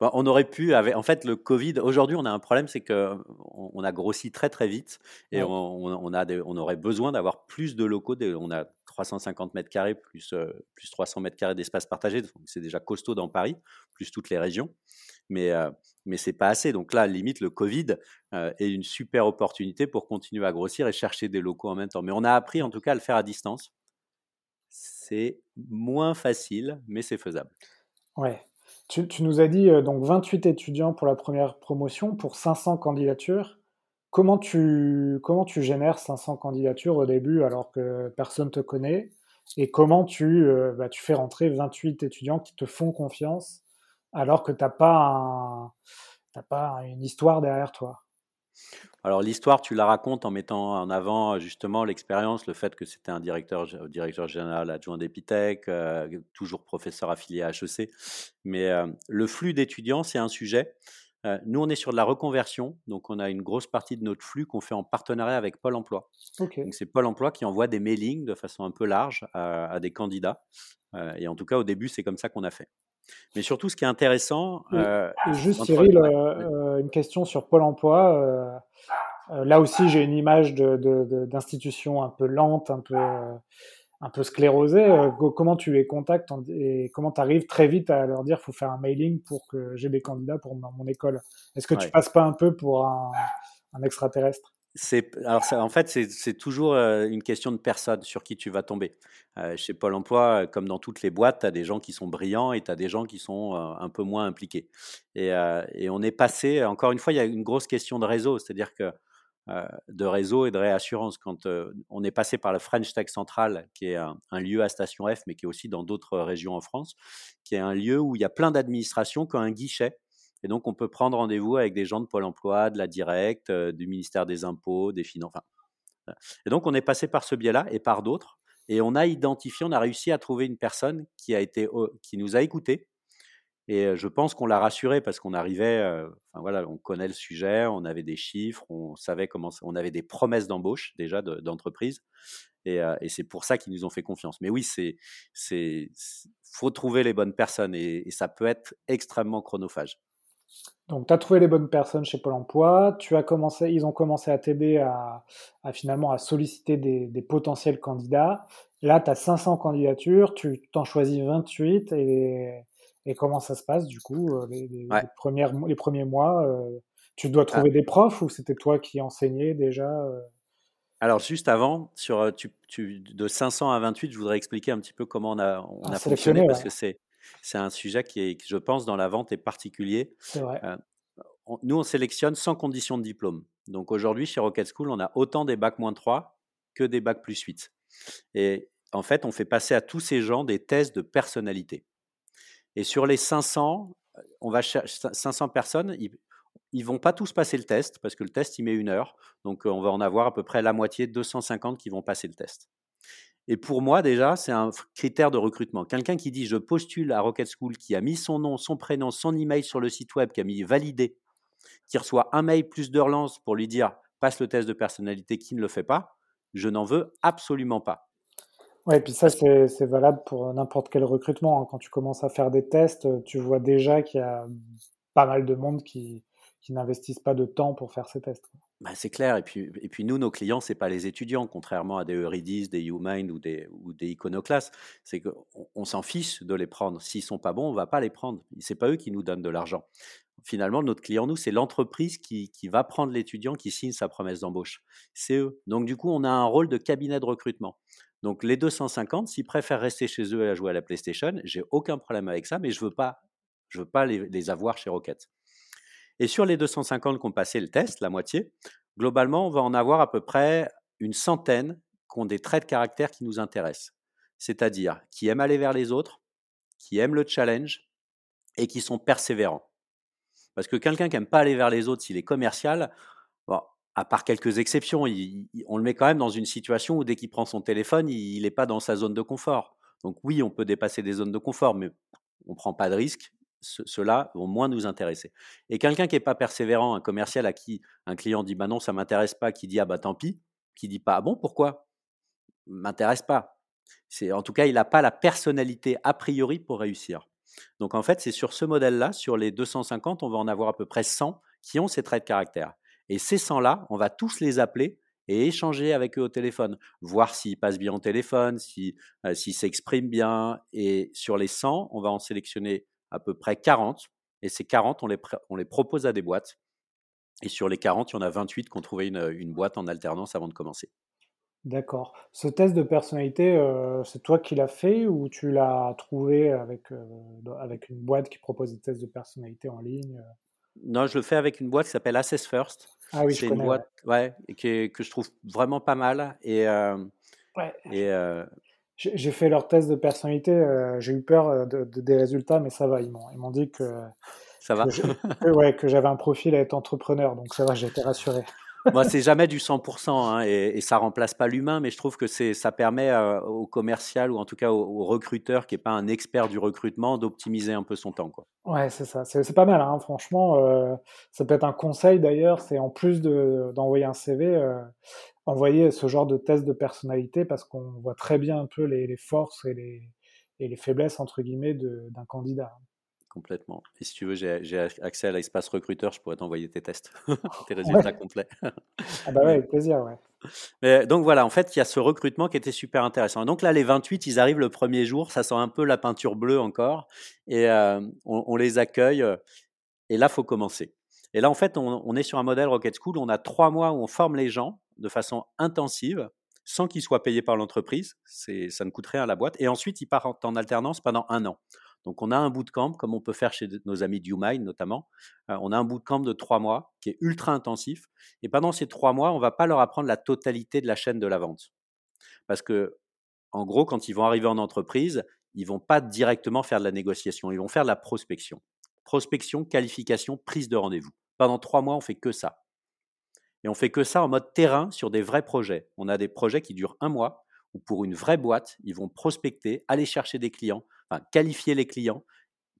Bah, on aurait pu, en fait, le Covid, aujourd'hui, on a un problème, c'est qu'on on a grossi très, très vite et on, a on aurait besoin d'avoir plus de locaux. On a 350 mètres carrés plus, euh, plus 300 mètres carrés d'espace partagé, c'est déjà costaud dans Paris, plus toutes les régions mais, euh, mais ce n'est pas assez. Donc là, limite, le Covid euh, est une super opportunité pour continuer à grossir et chercher des locaux en même temps. Mais on a appris en tout cas à le faire à distance. C'est moins facile, mais c'est faisable. Ouais. Tu, nous as dit euh, donc 28 étudiants pour la première promotion, pour 500 candidatures. Comment tu, comment tu génères 500 candidatures au début alors que personne ne te connaît? Et comment tu, bah, tu fais rentrer 28 étudiants qui te font confiance alors que tu n'as pas une histoire derrière toi? Alors l'histoire, tu la racontes en mettant en avant justement l'expérience, le fait que c'était un directeur, directeur général adjoint d'Epitech, euh, toujours professeur affilié à HEC. Mais euh, le flux d'étudiants, c'est un sujet. nous, on est sur de la reconversion, donc on a une grosse partie de notre flux qu'on fait en partenariat avec Pôle Emploi. Donc c'est Pôle Emploi qui envoie des mailings de façon un peu large à, des candidats. et en tout cas, au début, c'est comme ça qu'on a fait. Mais surtout, ce qui est intéressant. juste, Cyril, une question sur Pôle Emploi. là aussi, j'ai une image d'institution un peu lente, un peu un peu sclérosé, euh, comment tu les contactes et comment tu arrives très vite à leur dire faut faire un mailing pour que j'ai des candidats pour mon, école? Est-ce que tu passes pas un peu pour un, extraterrestre? C'est alors en fait c'est toujours une question de personne sur qui tu vas tomber. Chez Pôle Emploi, comme dans toutes les boîtes, tu as des gens qui sont brillants et tu as des gens qui sont un peu moins impliqués. Et, on est passé, encore une fois, il y a une grosse question de réseau, c'est-à-dire que de réseau et de réassurance. Quand on est passé par le French Tech Central, qui est un, lieu à Station F, mais qui est aussi dans d'autres régions en France, qui est un lieu où il y a plein d'administrations qui ont un guichet. Et donc, on peut prendre rendez-vous avec des gens de Pôle emploi, de la Directe, euh, du ministère des Impôts, des Finances. et donc, on est passé par ce biais-là et par d'autres. Et on a identifié, on a réussi à trouver une personne qui, a été, qui nous a écoutés, et je pense qu'on l'a rassuré parce qu'on arrivait, enfin voilà, on connaît le sujet, on avait des chiffres, on savait comment, on avait des promesses d'embauche déjà d'entreprise, et, c'est pour ça qu'ils nous ont fait confiance. Mais oui, c'est, c'est, faut trouver les bonnes personnes et, ça peut être extrêmement chronophage. Donc, tu as trouvé les bonnes personnes chez Pôle Emploi. Tu as commencé, ils ont commencé à t'aider à, finalement à solliciter des, des potentiels candidats. Là, tu as 500 candidatures, tu t'en choisis 28 et et comment ça se passe du coup, euh, les, premières, les premiers mois euh, Tu dois ah. trouver des profs ou c'était toi qui enseignais déjà euh? alors, juste avant, sur, tu, de 500 à 28, je voudrais expliquer un petit peu comment on a, on ah, a fonctionné, parce que c'est, c'est un sujet qui, est, je pense, dans la vente est particulier. C'est vrai. nous, on sélectionne sans condition de diplôme. Donc aujourd'hui, chez Rocket School, on a autant des bacs moins 3 que des bacs plus 8. Et en fait, on fait passer à tous ces gens des tests de personnalité. Et sur les 500, on va 500 personnes, ils, ne vont pas tous passer le test parce que le test il met une heure. Donc on va en avoir à peu près la moitié, 250 qui vont passer le test. Et pour moi déjà, c'est un critère de recrutement. Quelqu'un qui dit je postule à Rocket School, qui a mis son nom, son prénom, son email sur le site web, qui a mis validé, qui reçoit un mail plus de relance pour lui dire passe le test de personnalité, qui ne le fait pas, je n'en veux absolument pas. Oui, et puis ça, c'est valable pour n'importe quel recrutement. Hein. Quand tu commences à faire des tests, tu vois déjà qu'il y a pas mal de monde qui, qui n'investissent pas de temps pour faire ces tests. Bah, c'est clair. Et puis, et puis nous, nos clients, c'est pas les étudiants, contrairement à des Eurydice, des YouMind ou des, ou des Iconoclasts. C'est qu'on on, s'en fiche de les prendre. S'ils sont pas bons, on va pas les prendre. C'est pas eux qui nous donnent de l'argent. Finalement, notre client, nous, c'est l'entreprise qui, qui va prendre l'étudiant qui signe sa promesse d'embauche. C'est eux. Donc, du coup, on a un rôle de cabinet de recrutement. Donc les 250, s'ils préfèrent rester chez eux et à jouer à la PlayStation, j'ai aucun problème avec ça, mais je veux pas, je veux pas les, avoir chez Rocket. Et sur les 250 qui ont passé le test, la moitié, globalement, on va en avoir à peu près une centaine qui ont des traits de caractère qui nous intéressent, c'est-à-dire qui aiment aller vers les autres, qui aiment le challenge et qui sont persévérants. Parce que quelqu'un qui n'aime pas aller vers les autres, s'il est commercial, à part quelques exceptions, on le met quand même dans une situation où dès qu'il prend son téléphone, il n'est pas dans sa zone de confort. Donc oui, on peut dépasser des zones de confort, mais on ne prend pas de risques. Ceux-là vont moins nous intéresser. Et quelqu'un qui n'est pas persévérant, un commercial à qui un client dit bah non, ça m'intéresse pas, qui dit ah bah tant pis, qui dit pas ah bon, pourquoi? M'intéresse pas. En tout cas, il n'a pas la personnalité a priori pour réussir. Donc en fait, c'est sur ce modèle-là, sur les 250, on va en avoir à peu près 100 qui ont ces traits de caractère. Et ces 100-là, on va tous les appeler et échanger avec eux au téléphone, voir s'ils passent bien au téléphone, euh, s'ils s'expriment bien. Et sur les 100, on va en sélectionner à peu près 40. Et ces 40, on les, on les propose à des boîtes. Et sur les 40, il y en a 28 qui ont trouvé une, boîte en alternance avant de commencer. D'accord. Ce test de personnalité, euh, c'est toi qui l'as fait ou tu l'as trouvé avec, euh, avec une boîte qui propose des tests de personnalité en ligne Non, je le fais avec une boîte qui s'appelle Assess First. Ah oui, c'est une boîte ouais. que je trouve vraiment pas mal. Et, euh, et euh, j'ai fait leur test de personnalité. Euh, j'ai eu peur de, des résultats, mais ça va. Ils m'ont dit que ça va. Que, ouais, que j'avais un profil à être entrepreneur, donc ça va. J'ai été rassuré. [laughs] Moi, c'est jamais du 100% hein, et, et, ça remplace pas l'humain, mais je trouve que c'est, ça permet euh, au commercial ou en tout cas au, recruteur qui est pas un expert du recrutement d'optimiser un peu son temps. Quoi. Ouais, c'est ça. C'est, pas mal, hein, franchement. Euh, ça peut être un conseil d'ailleurs, c'est en plus de, d'envoyer un CV, euh, envoyer ce genre de test de personnalité parce qu'on voit très bien un peu les, les forces et les, et les faiblesses entre guillemets d'un candidat. Complètement. Et si tu veux, j'ai accès à l'espace recruteur, je pourrais t'envoyer tes tests, [laughs] tes résultats complets. ah bah ouais, [laughs] avec plaisir, ouais. Mais, donc voilà, en fait, il y a ce recrutement qui était super intéressant. donc là, les 28, ils arrivent le premier jour, ça sent un peu la peinture bleue encore, et euh, on, on, les accueille, et là, faut commencer. Et là, en fait, on, on, est sur un modèle Rocket School, on a trois mois où on forme les gens de façon intensive, sans qu'ils soient payés par l'entreprise, ça ne coûte rien à la boîte, et ensuite, ils partent en alternance pendant un an. Donc, on a un bootcamp, comme on peut faire chez nos amis de YouMind notamment. Euh, on a un bootcamp de trois mois qui est ultra intensif. Et pendant ces trois mois, on va pas leur apprendre la totalité de la chaîne de la vente. Parce que, en gros, quand ils vont arriver en entreprise, ils vont pas directement faire de la négociation, ils vont faire de la prospection. Prospection, qualification, prise de rendez-vous. Pendant trois mois, on fait que ça. Et on fait que ça en mode terrain sur des vrais projets. On a des projets qui durent un mois, où pour une vraie boîte, ils vont prospecter, aller chercher des clients, qualifier les clients,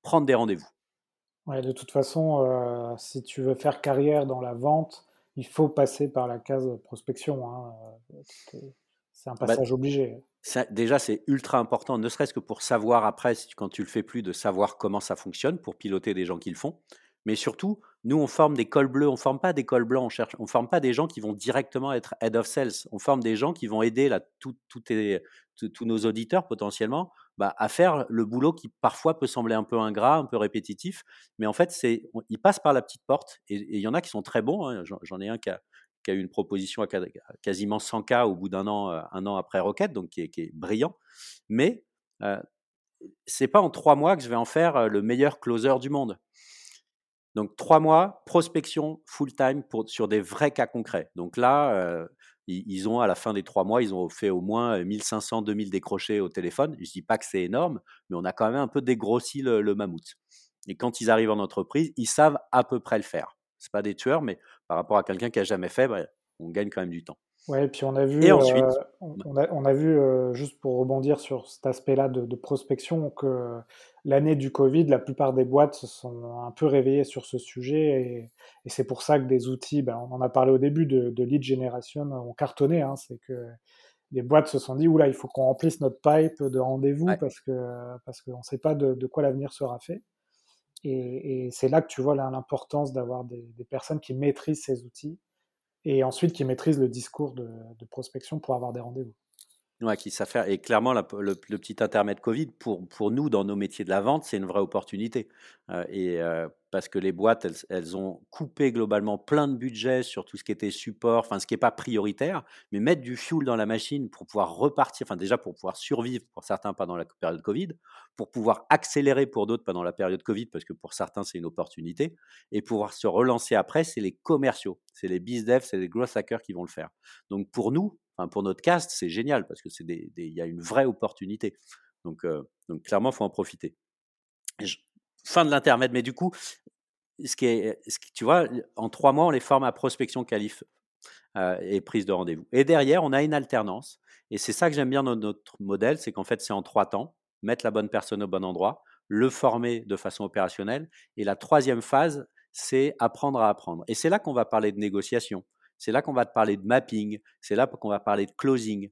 prendre des rendez-vous. Ouais, de toute façon, euh, si tu veux faire carrière dans la vente, il faut passer par la case prospection. Hein, euh, c'est un bah, passage obligé. déjà, c'est ultra important, ne serait-ce que pour savoir après, quand tu le fais plus, de savoir comment ça fonctionne, pour piloter des gens qui le font. Mais surtout, nous, on forme des cols bleus, on ne forme pas des cols blancs, on cherche, on forme pas des gens qui vont directement être head of sales. On forme des gens qui vont aider là, tous nos auditeurs potentiellement bah, à faire le boulot qui parfois peut sembler un peu ingrat, un peu répétitif. Mais en fait, c'est, ils passent par la petite porte et il y en a qui sont très bons. Hein. J'en ai un qui a, eu une proposition à quasiment 100 k au bout d'un an, euh, un an après Rocket, donc qui est, brillant. Mais euh, c'est pas en trois mois que je vais en faire euh, le meilleur closer du monde. Donc, trois mois, prospection full-time sur des vrais cas concrets. Donc là, euh, ils, ont, à la fin des trois mois, ils ont fait au moins 1500, 2000 décrochés au téléphone. Je ne dis pas que c'est énorme, mais on a quand même un peu dégrossi le, mammouth. Et quand ils arrivent en entreprise, ils savent à peu près le faire. Ce pas des tueurs, mais par rapport à quelqu'un qui n'a jamais fait, bah, on gagne quand même du temps. Ouais, et puis on a vu, et ensuite, euh, on, a, on, a, vu euh, juste pour rebondir sur cet aspect-là de, de, prospection, que l'année du Covid, la plupart des boîtes se sont un peu réveillées sur ce sujet, et, et c'est pour ça que des outils, ben, on en a parlé au début de, de lead generation, ont cartonné. Hein, c'est que les boîtes se sont dit, oula, il faut qu'on remplisse notre pipe de rendez-vous parce que parce qu'on ne sait pas de, de quoi l'avenir sera fait. Et, et c'est là que tu vois l'importance d'avoir des, des personnes qui maîtrisent ces outils et ensuite qui maîtrise le discours de, prospection pour avoir des rendez-vous. Ouais, qui savent faire. Et clairement, le, petit intermède Covid, pour, pour nous, dans nos métiers de la vente, c'est une vraie opportunité. Euh, et euh, parce que les boîtes, elles, ont coupé globalement plein de budgets sur tout ce qui était support, enfin ce qui n'est pas prioritaire, mais mettre du fuel dans la machine pour pouvoir repartir, enfin déjà pour pouvoir survivre pour certains pendant la période Covid, pour pouvoir accélérer pour d'autres pendant la période Covid, parce que pour certains c'est une opportunité, et pouvoir se relancer après, c'est les commerciaux, c'est les biz devs, c'est les growth hackers qui vont le faire. Donc pour nous, pour notre cast, c'est génial parce que c'est il y a une vraie opportunité. Donc, euh, donc clairement, faut en profiter fin de l'intermède. Mais du coup, ce qui est, tu vois, en trois mois, on les forme à prospection qualif et prise de rendez-vous. Et derrière, on a une alternance. Et c'est ça que j'aime bien dans notre modèle, c'est qu'en fait, c'est en trois temps. Mettre la bonne personne au bon endroit, le former de façon opérationnelle. Et la troisième phase, c'est apprendre à apprendre. Et c'est là qu'on va parler de négociation. C'est là qu'on va te parler de mapping. C'est là qu'on va parler de closing.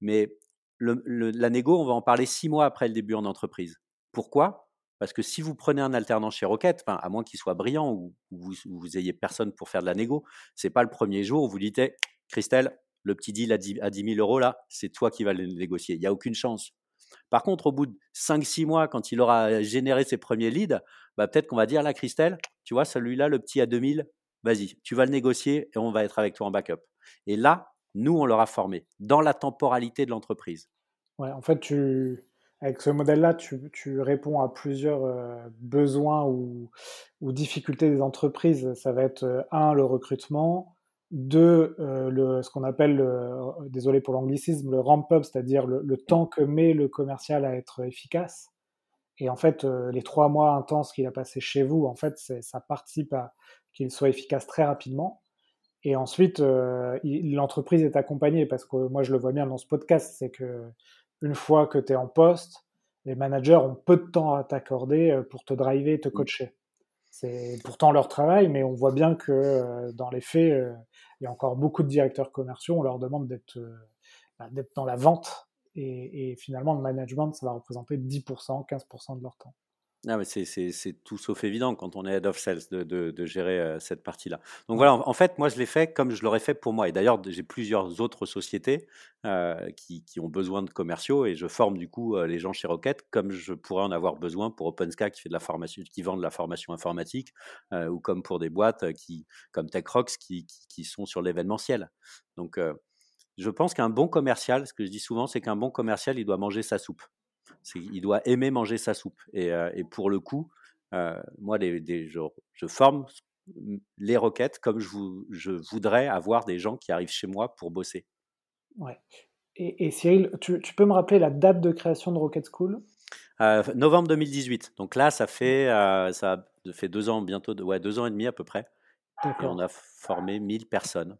Mais le, la négo, on va en parler six mois après le début en entreprise. Pourquoi? Parce que si vous prenez un alternant chez Rocket, à moins qu'il soit brillant ou, vous, vous ayez personne pour faire de la négo, c'est pas le premier jour où vous dites Christelle, le petit deal à 10, 000 euros là, c'est toi qui vas le négocier. Il n'y a aucune chance. Par contre, au bout de 5-6 mois, quand il aura généré ses premiers leads, bah, peut-être qu'on va dire là, Christelle, tu vois, celui-là, le petit à 2000, vas-y, tu vas le négocier et on va être avec toi en backup. Et là, nous, on l'aura formé dans la temporalité de l'entreprise. Ouais, en fait, tu, avec ce modèle-là, tu, réponds à plusieurs euh, besoins ou, difficultés des entreprises. Ça va être, euh, un, le recrutement, deux, euh, le, ce qu'on appelle, désolé pour l'anglicisme, le ramp-up, c'est-à-dire le, temps que met le commercial à être efficace. Et en fait, les trois mois intenses qu'il a passé chez vous, en fait, ça participe à qu'il soit efficace très rapidement. Et ensuite, l'entreprise est accompagnée parce que moi, je le vois bien dans ce podcast, c'est que une fois que tu es en poste, les managers ont peu de temps à t'accorder pour te driver et te mmh. coacher. C'est pourtant leur travail, mais on voit bien que dans les faits, il y a encore beaucoup de directeurs commerciaux, on leur demande d'être bah, dans la vente et, finalement le management, ça va représenter 10%, 15% de leur temps. Ah, mais c'est tout sauf évident quand on est head of sales de, de, gérer euh, cette partie-là. Donc voilà, en, fait, moi je l'ai fait comme je l'aurais fait pour moi. Et d'ailleurs, j'ai plusieurs autres sociétés euh, qui, qui, ont besoin de commerciaux et je forme du coup les gens chez Rocket comme je pourrais en avoir besoin pour OpenSCA qui fait de la formation, qui vend de la formation informatique ou comme pour des boîtes qui, comme TechRox qui, qui, qui sont sur l'événementiel. Donc je pense qu'un bon commercial, ce que je dis souvent, c'est qu'un bon commercial, il doit manger sa soupe il doit aimer manger sa soupe. Et, euh, pour le coup, euh, moi, je, forme les requêtes comme je, voudrais avoir des gens qui arrivent chez moi pour bosser. Ouais. Et, Cyril, tu, peux me rappeler la date de création de Rocket School? Euh, Novembre 2018. Donc là, ça fait, ça fait deux ans, bientôt, ouais, deux ans et demi à peu près. Et on a formé 1000 personnes.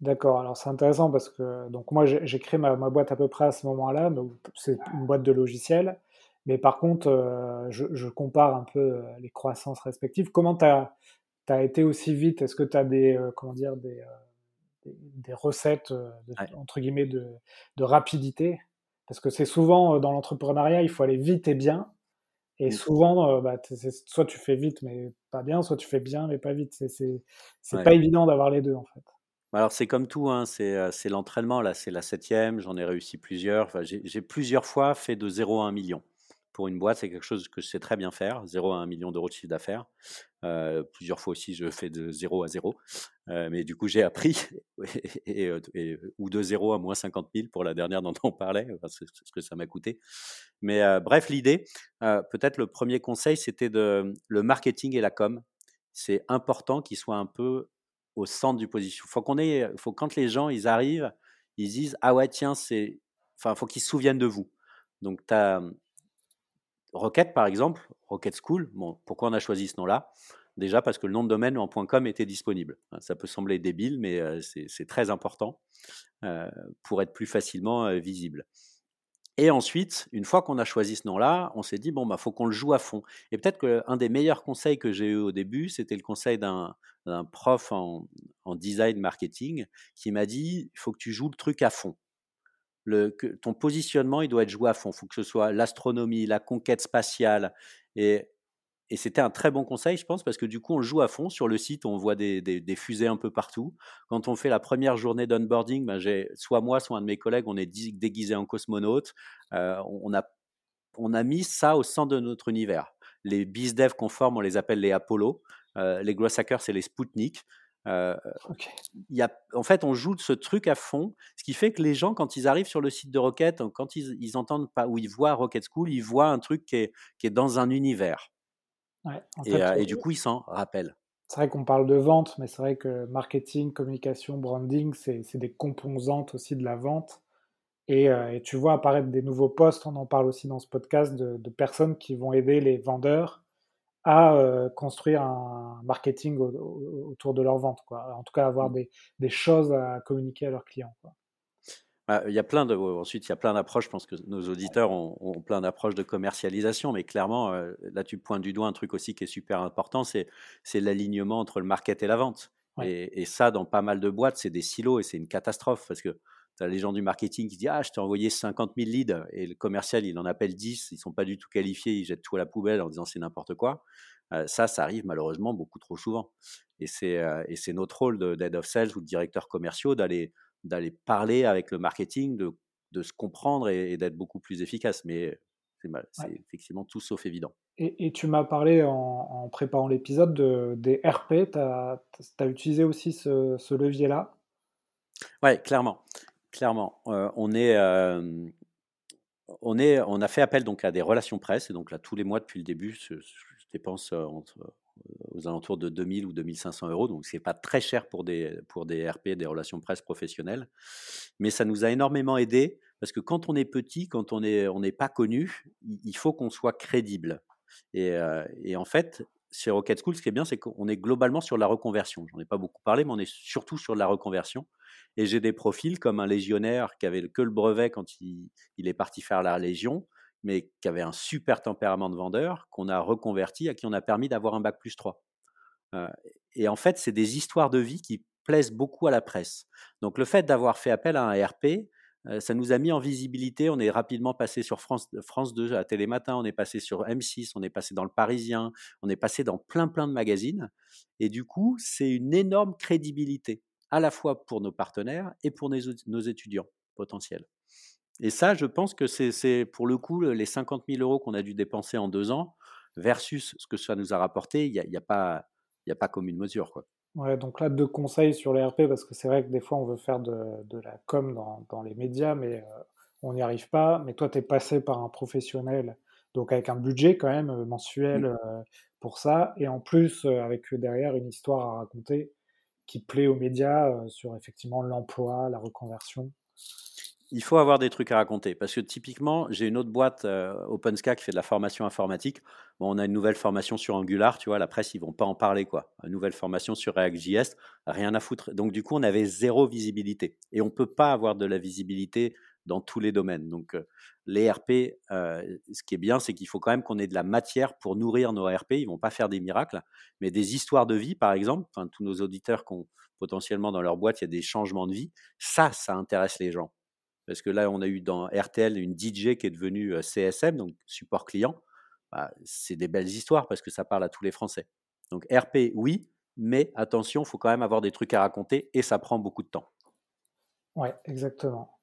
D'accord, alors c'est intéressant parce que donc moi j'ai créé ma, boîte à peu près à ce moment-là, donc c'est une boîte de logiciels, mais par contre euh, je, compare un peu euh, les croissances respectives. Comment tu as, été aussi vite? Est-ce que tu as des, euh, comment dire, des, des, recettes entre guillemets de, rapidité? Parce que c'est souvent dans l'entrepreneuriat, il faut aller vite et bien. Et mmh. souvent, bah, soit tu fais vite mais pas bien, soit tu fais bien mais pas vite. C'est pas évident d'avoir les deux en fait. Alors c'est comme tout, hein, c'est l'entraînement, là c'est la septième, j'en ai réussi plusieurs. J'ai plusieurs fois fait de 0 à 1 million. Pour une boîte, c'est quelque chose que je sais très bien faire, 0 à 1 million d'euros de chiffre d'affaires. plusieurs fois aussi, je fais de 0 à 0. mais du coup, j'ai appris, [laughs] et, ou de 0 à moins 50 000 pour la dernière dont on parlait, que ce que ça m'a coûté. Mais bref, l'idée, peut-être le premier conseil, c'était de le marketing et la com. C'est important qu'ils soient un peu au centre du position. Faut qu'on ait, faut quand les gens ils arrivent, ils disent ah ouais tiens c'est, enfin faut qu'ils se souviennent de vous. Donc tu as Rocket par exemple, Rocket School. Bon, pourquoi on a choisi ce nom-là? Déjà parce que le nom de domaine en .com était disponible. Ça peut sembler débile, mais c'est très important pour être plus facilement visible. Et ensuite, une fois qu'on a choisi ce nom-là, on s'est dit, bon, bah, faut qu'on le joue à fond. Et peut-être qu'un des meilleurs conseils que j'ai eu au début, c'était le conseil d'un prof en, design marketing qui m'a dit, il faut que tu joues le truc à fond. Ton positionnement, il doit être joué à fond. Il faut que ce soit l'astronomie, la conquête spatiale. Et et c'était un très bon conseil, je pense, parce que du coup, on joue à fond. Sur le site, on voit des, fusées un peu partout. Quand on fait la première journée d'onboarding, ben soit moi, soit un de mes collègues, on est déguisé en cosmonaute. Euh, on, a, on a mis ça au centre de notre univers. Les BizDev qu'on forme, on les appelle les Apollo. Euh, les Gross Hackers, c'est les Sputnik. Euh, y a, en fait, on joue de ce truc à fond, ce qui fait que les gens, quand ils arrivent sur le site de Rocket, quand ils, ils entendent pas ou ils voient Rocket School, ils voient un truc qui est, qui est dans un univers et, du coup, ils s'en rappellent. C'est vrai qu'on parle de vente, mais c'est vrai que marketing, communication, branding, c'est des composantes aussi de la vente. Et, tu vois apparaître des nouveaux postes, on en parle aussi dans ce podcast, de, personnes qui vont aider les vendeurs à construire un marketing autour de leur vente. Quoi. En tout cas, avoir mmh. des, des, choses à communiquer à leurs clients. Quoi. Bah, il y a plein de, ensuite, il y a plein d'approches. Je pense que nos auditeurs ont, plein d'approches de commercialisation, mais clairement, euh, là, tu pointes du doigt un truc aussi qui est super important, c'est, c'est l'alignement entre le market et la vente. Et, ça, dans pas mal de boîtes, c'est des silos et c'est une catastrophe parce que tu as les gens du marketing qui disent Ah, je t'ai envoyé 50 000 leads et le commercial, il en appelle 10, ils sont pas du tout qualifiés, ils jettent tout à la poubelle en disant c'est n'importe quoi. Euh, ça, ça arrive malheureusement beaucoup trop souvent. Et c'est, euh, et c'est notre rôle de, d'head of sales ou de directeur commerciaux d'aller d'aller parler avec le marketing, de, de se comprendre et, d'être beaucoup plus efficace. Mais c'est effectivement tout sauf évident. Et, tu m'as parlé en, préparant l'épisode de, des RP. Tu as, utilisé aussi ce, ce levier-là? Oui, clairement. Clairement. Euh, on est. Euh, on, est, on a fait appel donc à des relations presse et donc là tous les mois depuis le début, je, dépense euh, entre aux alentours de 2000 ou 2500 euros, donc c'est pas très cher pour des, pour des RP, des relations presse professionnelles, mais ça nous a énormément aidé parce que quand on est petit, quand on n'est on pas connu, il faut qu'on soit crédible. Et, euh, et, en fait, chez Rocket School, ce qui est bien, c'est qu'on est globalement sur la reconversion. J'en ai pas beaucoup parlé, mais on est surtout sur la reconversion. Et j'ai des profils comme un légionnaire qui avait que le brevet quand il, il est parti faire la Légion, mais qui avait un super tempérament de vendeur, qu'on a reconverti, à qui on a permis d'avoir un bac plus 3. Euh, et en fait, c'est des histoires de vie qui plaisent beaucoup à la presse. Donc le fait d'avoir fait appel à un RP, euh, ça nous a mis en visibilité. On est rapidement passé sur France, France 2 à Télématin, on est passé sur M6, on est passé dans le Parisien, on est passé dans plein plein de magazines. Et du coup, c'est une énorme crédibilité, à la fois pour nos partenaires et pour nos, étudiants potentiels. Et ça, je pense que c'est pour le coup les 50 000 euros qu'on a dû dépenser en deux ans versus ce que ça nous a rapporté. Il n'y a, y a, pas, y a pas comme une mesure. Quoi. Ouais, donc là, deux conseils sur les RP, parce que c'est vrai que des fois, on veut faire de, de la com dans, dans, les médias, mais euh, on n'y arrive pas. Mais toi, tu es passé par un professionnel, donc avec un budget quand même euh, mensuel mmh. euh, pour ça, et en plus, avec derrière une histoire à raconter qui plaît aux médias sur effectivement l'emploi, la reconversion il faut avoir des trucs à raconter. Parce que typiquement, j'ai une autre boîte, euh, OpenSCA, qui fait de la formation informatique. Bon, on a une nouvelle formation sur Angular, tu vois, la presse, ils vont pas en parler, quoi. Une nouvelle formation sur React.js, rien à foutre. Donc, du coup, on avait zéro visibilité. Et on peut pas avoir de la visibilité dans tous les domaines. Donc, euh, les RP, euh, ce qui est bien, c'est qu'il faut quand même qu'on ait de la matière pour nourrir nos RP. Ils vont pas faire des miracles, mais des histoires de vie, par exemple. Tous nos auditeurs qui ont potentiellement dans leur boîte, il y a des changements de vie. Ça, ça intéresse les gens. Parce que là, on a eu dans RTL une DJ qui est devenue CSM, donc support client. Bah, c'est des belles histoires parce que ça parle à tous les Français. Donc RP, oui, mais attention, il faut quand même avoir des trucs à raconter et ça prend beaucoup de temps. Oui, exactement.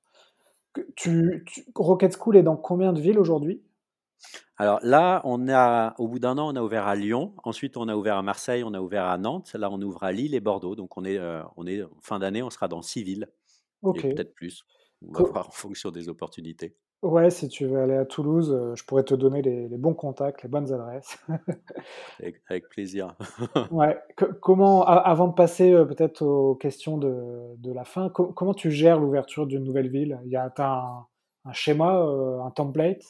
Tu, Rocket School est dans combien de villes aujourd'hui? Alors là, on a, au bout d'un an, on a ouvert à Lyon. Ensuite, on a ouvert à Marseille, on a ouvert à Nantes. Là, on ouvre à Lille et Bordeaux. Donc, on est, on est fin d'année, on sera dans six villes. Ok. peut-être plus. On va voir en fonction des opportunités. Ouais, si tu veux aller à Toulouse, je pourrais te donner les, bons contacts, les bonnes adresses. [laughs] avec, plaisir. ouais. [laughs] comment, avant de passer peut-être aux questions de, de la fin, comment tu gères l'ouverture d'une nouvelle ville? Il y a un, un schéma, un template?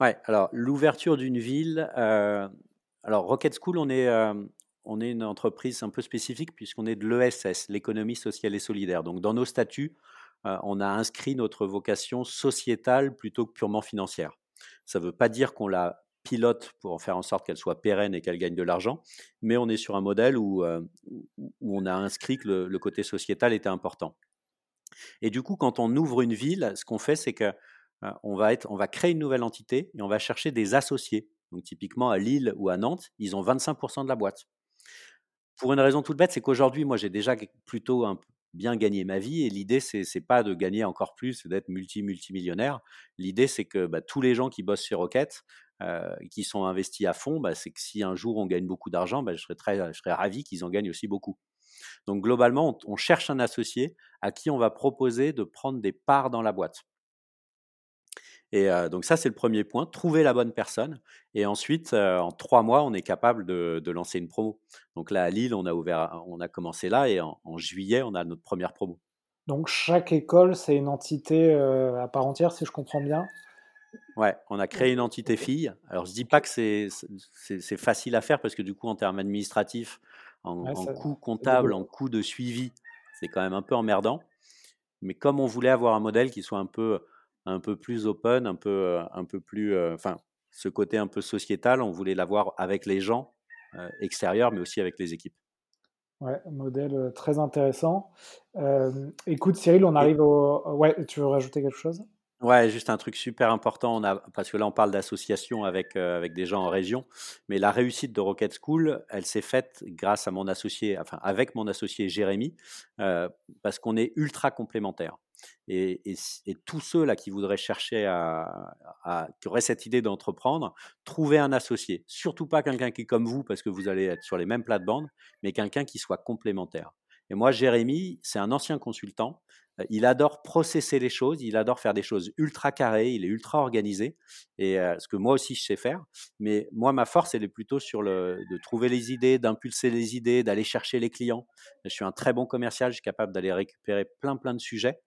Ouais. Alors l'ouverture d'une ville. alors Rocket School, on est on est une entreprise un peu spécifique puisqu'on est de l'ESS, l'économie sociale et solidaire. Donc dans nos statuts, on a inscrit notre vocation sociétale plutôt que purement financière. Ça ne veut pas dire qu'on la pilote pour en faire en sorte qu'elle soit pérenne et qu'elle gagne de l'argent, mais on est sur un modèle où, on a inscrit que le, côté sociétal était important. Et du coup, quand on ouvre une ville, ce qu'on fait, c'est qu'on va, va créer une nouvelle entité et on va chercher des associés. Donc typiquement à Lille ou à Nantes, ils ont 25% de la boîte. Pour une raison toute bête, c'est qu'aujourd'hui, moi, j'ai déjà plutôt un, bien gagner ma vie. Et l'idée, c'est n'est pas de gagner encore plus, c'est d'être multi-multimillionnaire. L'idée, c'est que bah, tous les gens qui bossent chez Rocket, euh, qui sont investis à fond, bah, c'est que si un jour on gagne beaucoup d'argent, bah, je, serais très, je serais ravi qu'ils en gagnent aussi beaucoup. Donc globalement, on, cherche un associé à qui on va proposer de prendre des parts dans la boîte. Et donc ça, c'est le premier point, trouver la bonne personne. Et ensuite, en trois mois, on est capable de, lancer une promo. Donc là, à Lille, on a, ouvert, on a commencé là et en, juillet, on a notre première promo. Donc chaque école, c'est une entité à part entière, si je comprends bien Ouais, on a créé une entité fille. Alors je dis pas que c'est facile à faire parce que du coup, en termes administratifs, en, en coûts comptables, en coûts de suivi, c'est quand même un peu emmerdant. Mais comme on voulait avoir un modèle qui soit un peu un peu plus open, un peu, euh, un peu plus, euh, enfin, ce côté un peu sociétal, on voulait l'avoir avec les gens euh, extérieurs, mais aussi avec les équipes. Ouais, modèle très intéressant. écoute, Cyril, on arrive au. Ouais, tu veux rajouter quelque chose? Ouais, juste un truc super important, on a, parce que là on parle d'association avec, avec des gens en région, mais la réussite de Rocket School, elle s'est faite grâce à mon associé, enfin avec mon associé Jérémy, parce qu'on est ultra complémentaires. Et, tous ceux là qui voudraient chercher à, qui auraient cette idée d'entreprendre, trouver un associé. Surtout pas quelqu'un qui est comme vous parce que vous allez être sur les mêmes plates-bandes, mais quelqu'un qui soit complémentaire. Et moi, Jérémy, c'est un ancien consultant. Il adore processer les choses, il adore faire des choses ultra carrées, il est ultra organisé, et ce que moi aussi je sais faire. Mais moi, ma force, elle est plutôt sur le de trouver les idées, d'impulser les idées, d'aller chercher les clients. Je suis un très bon commercial, je suis capable d'aller récupérer plein plein de sujets,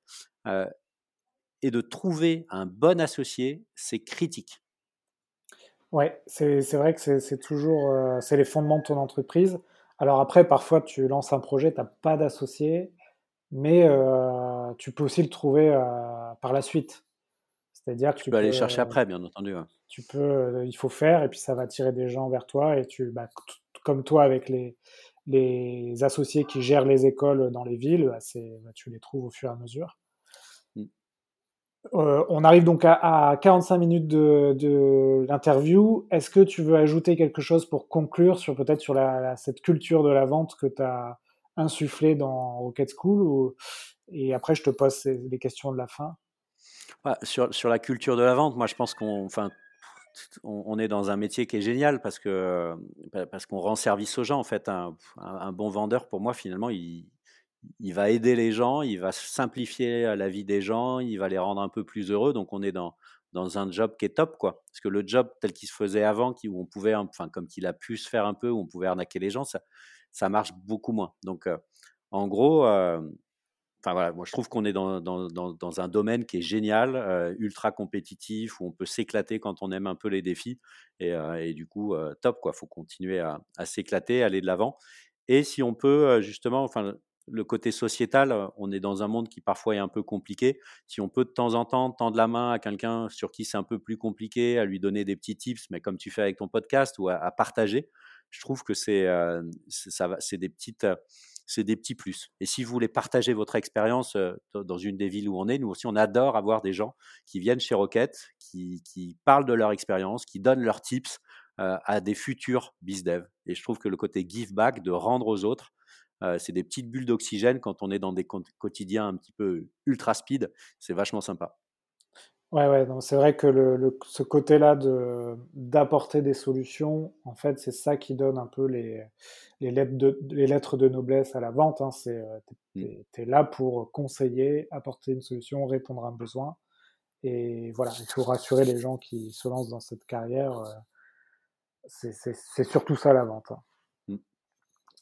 et de trouver un bon associé, c'est critique. Ouais, c'est vrai que c'est toujours c'est les fondements de ton entreprise. Alors après, parfois, tu lances un projet, tu as pas d'associé, mais euh, tu peux aussi le trouver euh, par la suite. C'est-à-dire que Tu tu peux peux, aller chercher après, bien entendu. ouais. tu peux, euh, il faut faire, et puis ça va attirer des gens vers toi, et tu, bah, comme toi avec les, les associés qui gèrent les écoles dans les villes, bah, bah, tu les trouves au fur et à mesure. Mm. Euh, on arrive donc à, à 45 minutes de, de l'interview. Est-ce que tu veux ajouter quelque chose pour conclure sur peut-être sur la, la- cette culture de la vente que tu as insufflée dans Rocket School et après je te pose les questions de la fin. Sur, sur la culture de la vente, moi je pense qu'on enfin, on, est dans un métier qui est génial parce que parce qu'on rend service aux gens en fait. Un, bon vendeur, pour moi, finalement, il, il va aider les gens, il va simplifier la vie des gens, il va les rendre un peu plus heureux. Donc on est dans, dans un job qui est top, quoi. Parce que le job tel qu'il se faisait avant, où on pouvait, enfin comme qu'il a pu se faire un peu, où on pouvait arnaquer les gens, ça, ça marche beaucoup moins. Donc en gros, euh, voilà, moi je trouve qu'on est dans, dans, dans, un domaine qui est génial, ultra compétitif, où on peut s'éclater quand on aime un peu les défis. Et, du coup, top, quoi. faut continuer à, s'éclater, aller de l'avant. Et si on peut, justement, enfin, le côté sociétal, on est dans un monde qui parfois est un peu compliqué. Si on peut de temps en temps tendre la main à quelqu'un sur qui c'est un peu plus compliqué, à lui donner des petits tips, mais comme tu fais avec ton podcast, ou à partager, je trouve que c'est euh, des petites euh, c'est des petits plus. Et si vous voulez partager votre expérience euh, dans une des villes où on est, nous aussi, on adore avoir des gens qui viennent chez Rocket, qui, parlent de leur expérience, qui donnent leurs tips à des futurs bizdev. Et je trouve que le côté give back, de rendre aux autres, c'est des petites bulles d'oxygène quand on est dans des quotidiens un petit peu ultra speed. C'est vachement sympa. Ouais, ouais, donc c'est vrai que le, le- ce côté-là de d'apporter des solutions, en fait, c'est ça qui donne un peu les, les lettres de, les lettres de noblesse à la vente. Hein. C'est, euh, t'es, Mm. t'es- t'es là pour conseiller, apporter une solution, répondre à un besoin. Et voilà, il faut rassurer les gens qui se lancent dans cette carrière. euh, C'est, c'est, c'est surtout ça la vente. hein.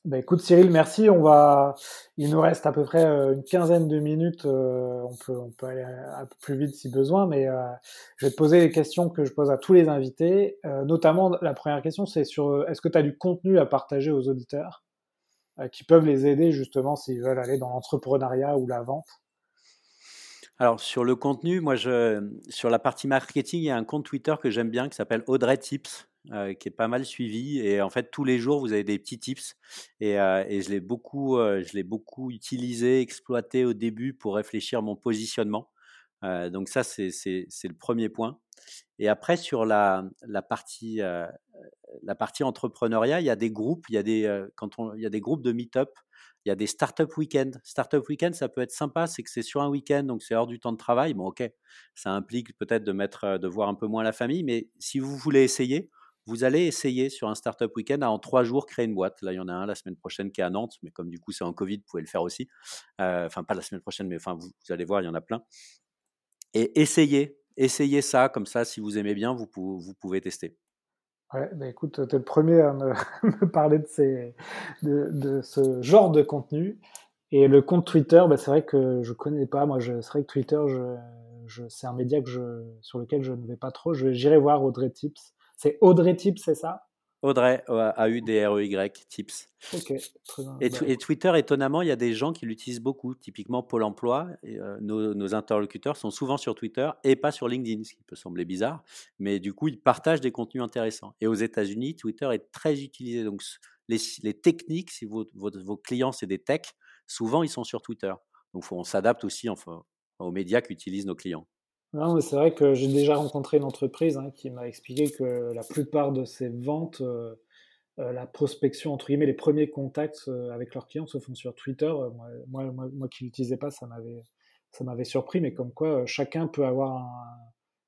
Ben écoute Cyril, merci. On va, il nous reste à peu près euh, une quinzaine de minutes. euh, on peut, on peut aller un peu plus vite si besoin, mais euh, je vais te poser les questions que je pose à tous les invités. Notamment, la première question, c'est sur, est-ce que tu as du contenu à partager aux auditeurs qui peuvent les aider justement s'ils veulent aller dans l'entrepreneuriat ou la vente? Alors, sur le contenu, moi, je, sur la partie marketing, il y a un compte Twitter que j'aime bien qui s'appelle Audrey Tips, euh, qui est pas mal suivi. Et en fait, tous les jours, vous avez des petits tips. Et, euh, je l'ai beaucoup, euh, beaucoup utilisé, exploité au début pour réfléchir à mon positionnement. Donc ça, c'est le premier point. Et après, sur la, la partie, la partie entrepreneuriat, il y a des groupes, il y a des, quand on, il y a des groupes de meet-up, il y a des startup week-end. Startup week-end, ça peut être sympa, c'est que c'est sur un week-end, donc c'est hors du temps de travail. Bon, ok, ça implique peut-être de de voir un peu moins la famille, mais si vous voulez essayer, vous allez essayer sur un startup week-end à en trois jours créer une boîte. Là, il y en a un la semaine prochaine qui est à Nantes, mais comme du coup c'est en Covid, vous pouvez le faire aussi. Euh, enfin, pas la semaine prochaine, mais enfin, vous, allez voir, il y en a plein. Et essayez, essayez ça, comme ça, si vous aimez bien, vous, pou- vous pouvez tester. Ouais, bah écoute, tu es le premier à me, [laughs] parler de, ces, de, ce genre de contenu. Et le compte Twitter, bah c'est vrai que je connais pas. Moi, c'est vrai que Twitter, c'est un média que sur lequel je ne vais pas trop. J'irai voir Audrey Tips. C'est Audrey Tips, c'est ça? Audrey, A-U-D-R-E-Y, tips. Ok, très bien. Et, Bah, et Twitter, étonnamment, il y a des gens qui l'utilisent beaucoup. Typiquement, Pôle emploi, et, euh, nos, nos interlocuteurs sont souvent sur Twitter et pas sur LinkedIn, ce qui peut sembler bizarre. Mais du coup, ils partagent des contenus intéressants. Et aux États-Unis, Twitter est très utilisé. Donc, les, les techniques, si vos, vos, vos clients, c'est des techs, souvent, ils sont sur Twitter. Donc, faut- on s'adapte aussi enfin, aux médias qu'utilisent nos clients. Non, mais c'est vrai que j'ai déjà rencontré une entreprise hein, qui m'a expliqué que la plupart de ces ventes, euh, euh, la prospection, entre guillemets, les premiers contacts euh, avec leurs clients se font sur Twitter. Euh, Moi, moi, moi, moi qui l'utilisais pas, ça m'avait, ça m'avait surpris, mais comme quoi euh, chacun peut avoir un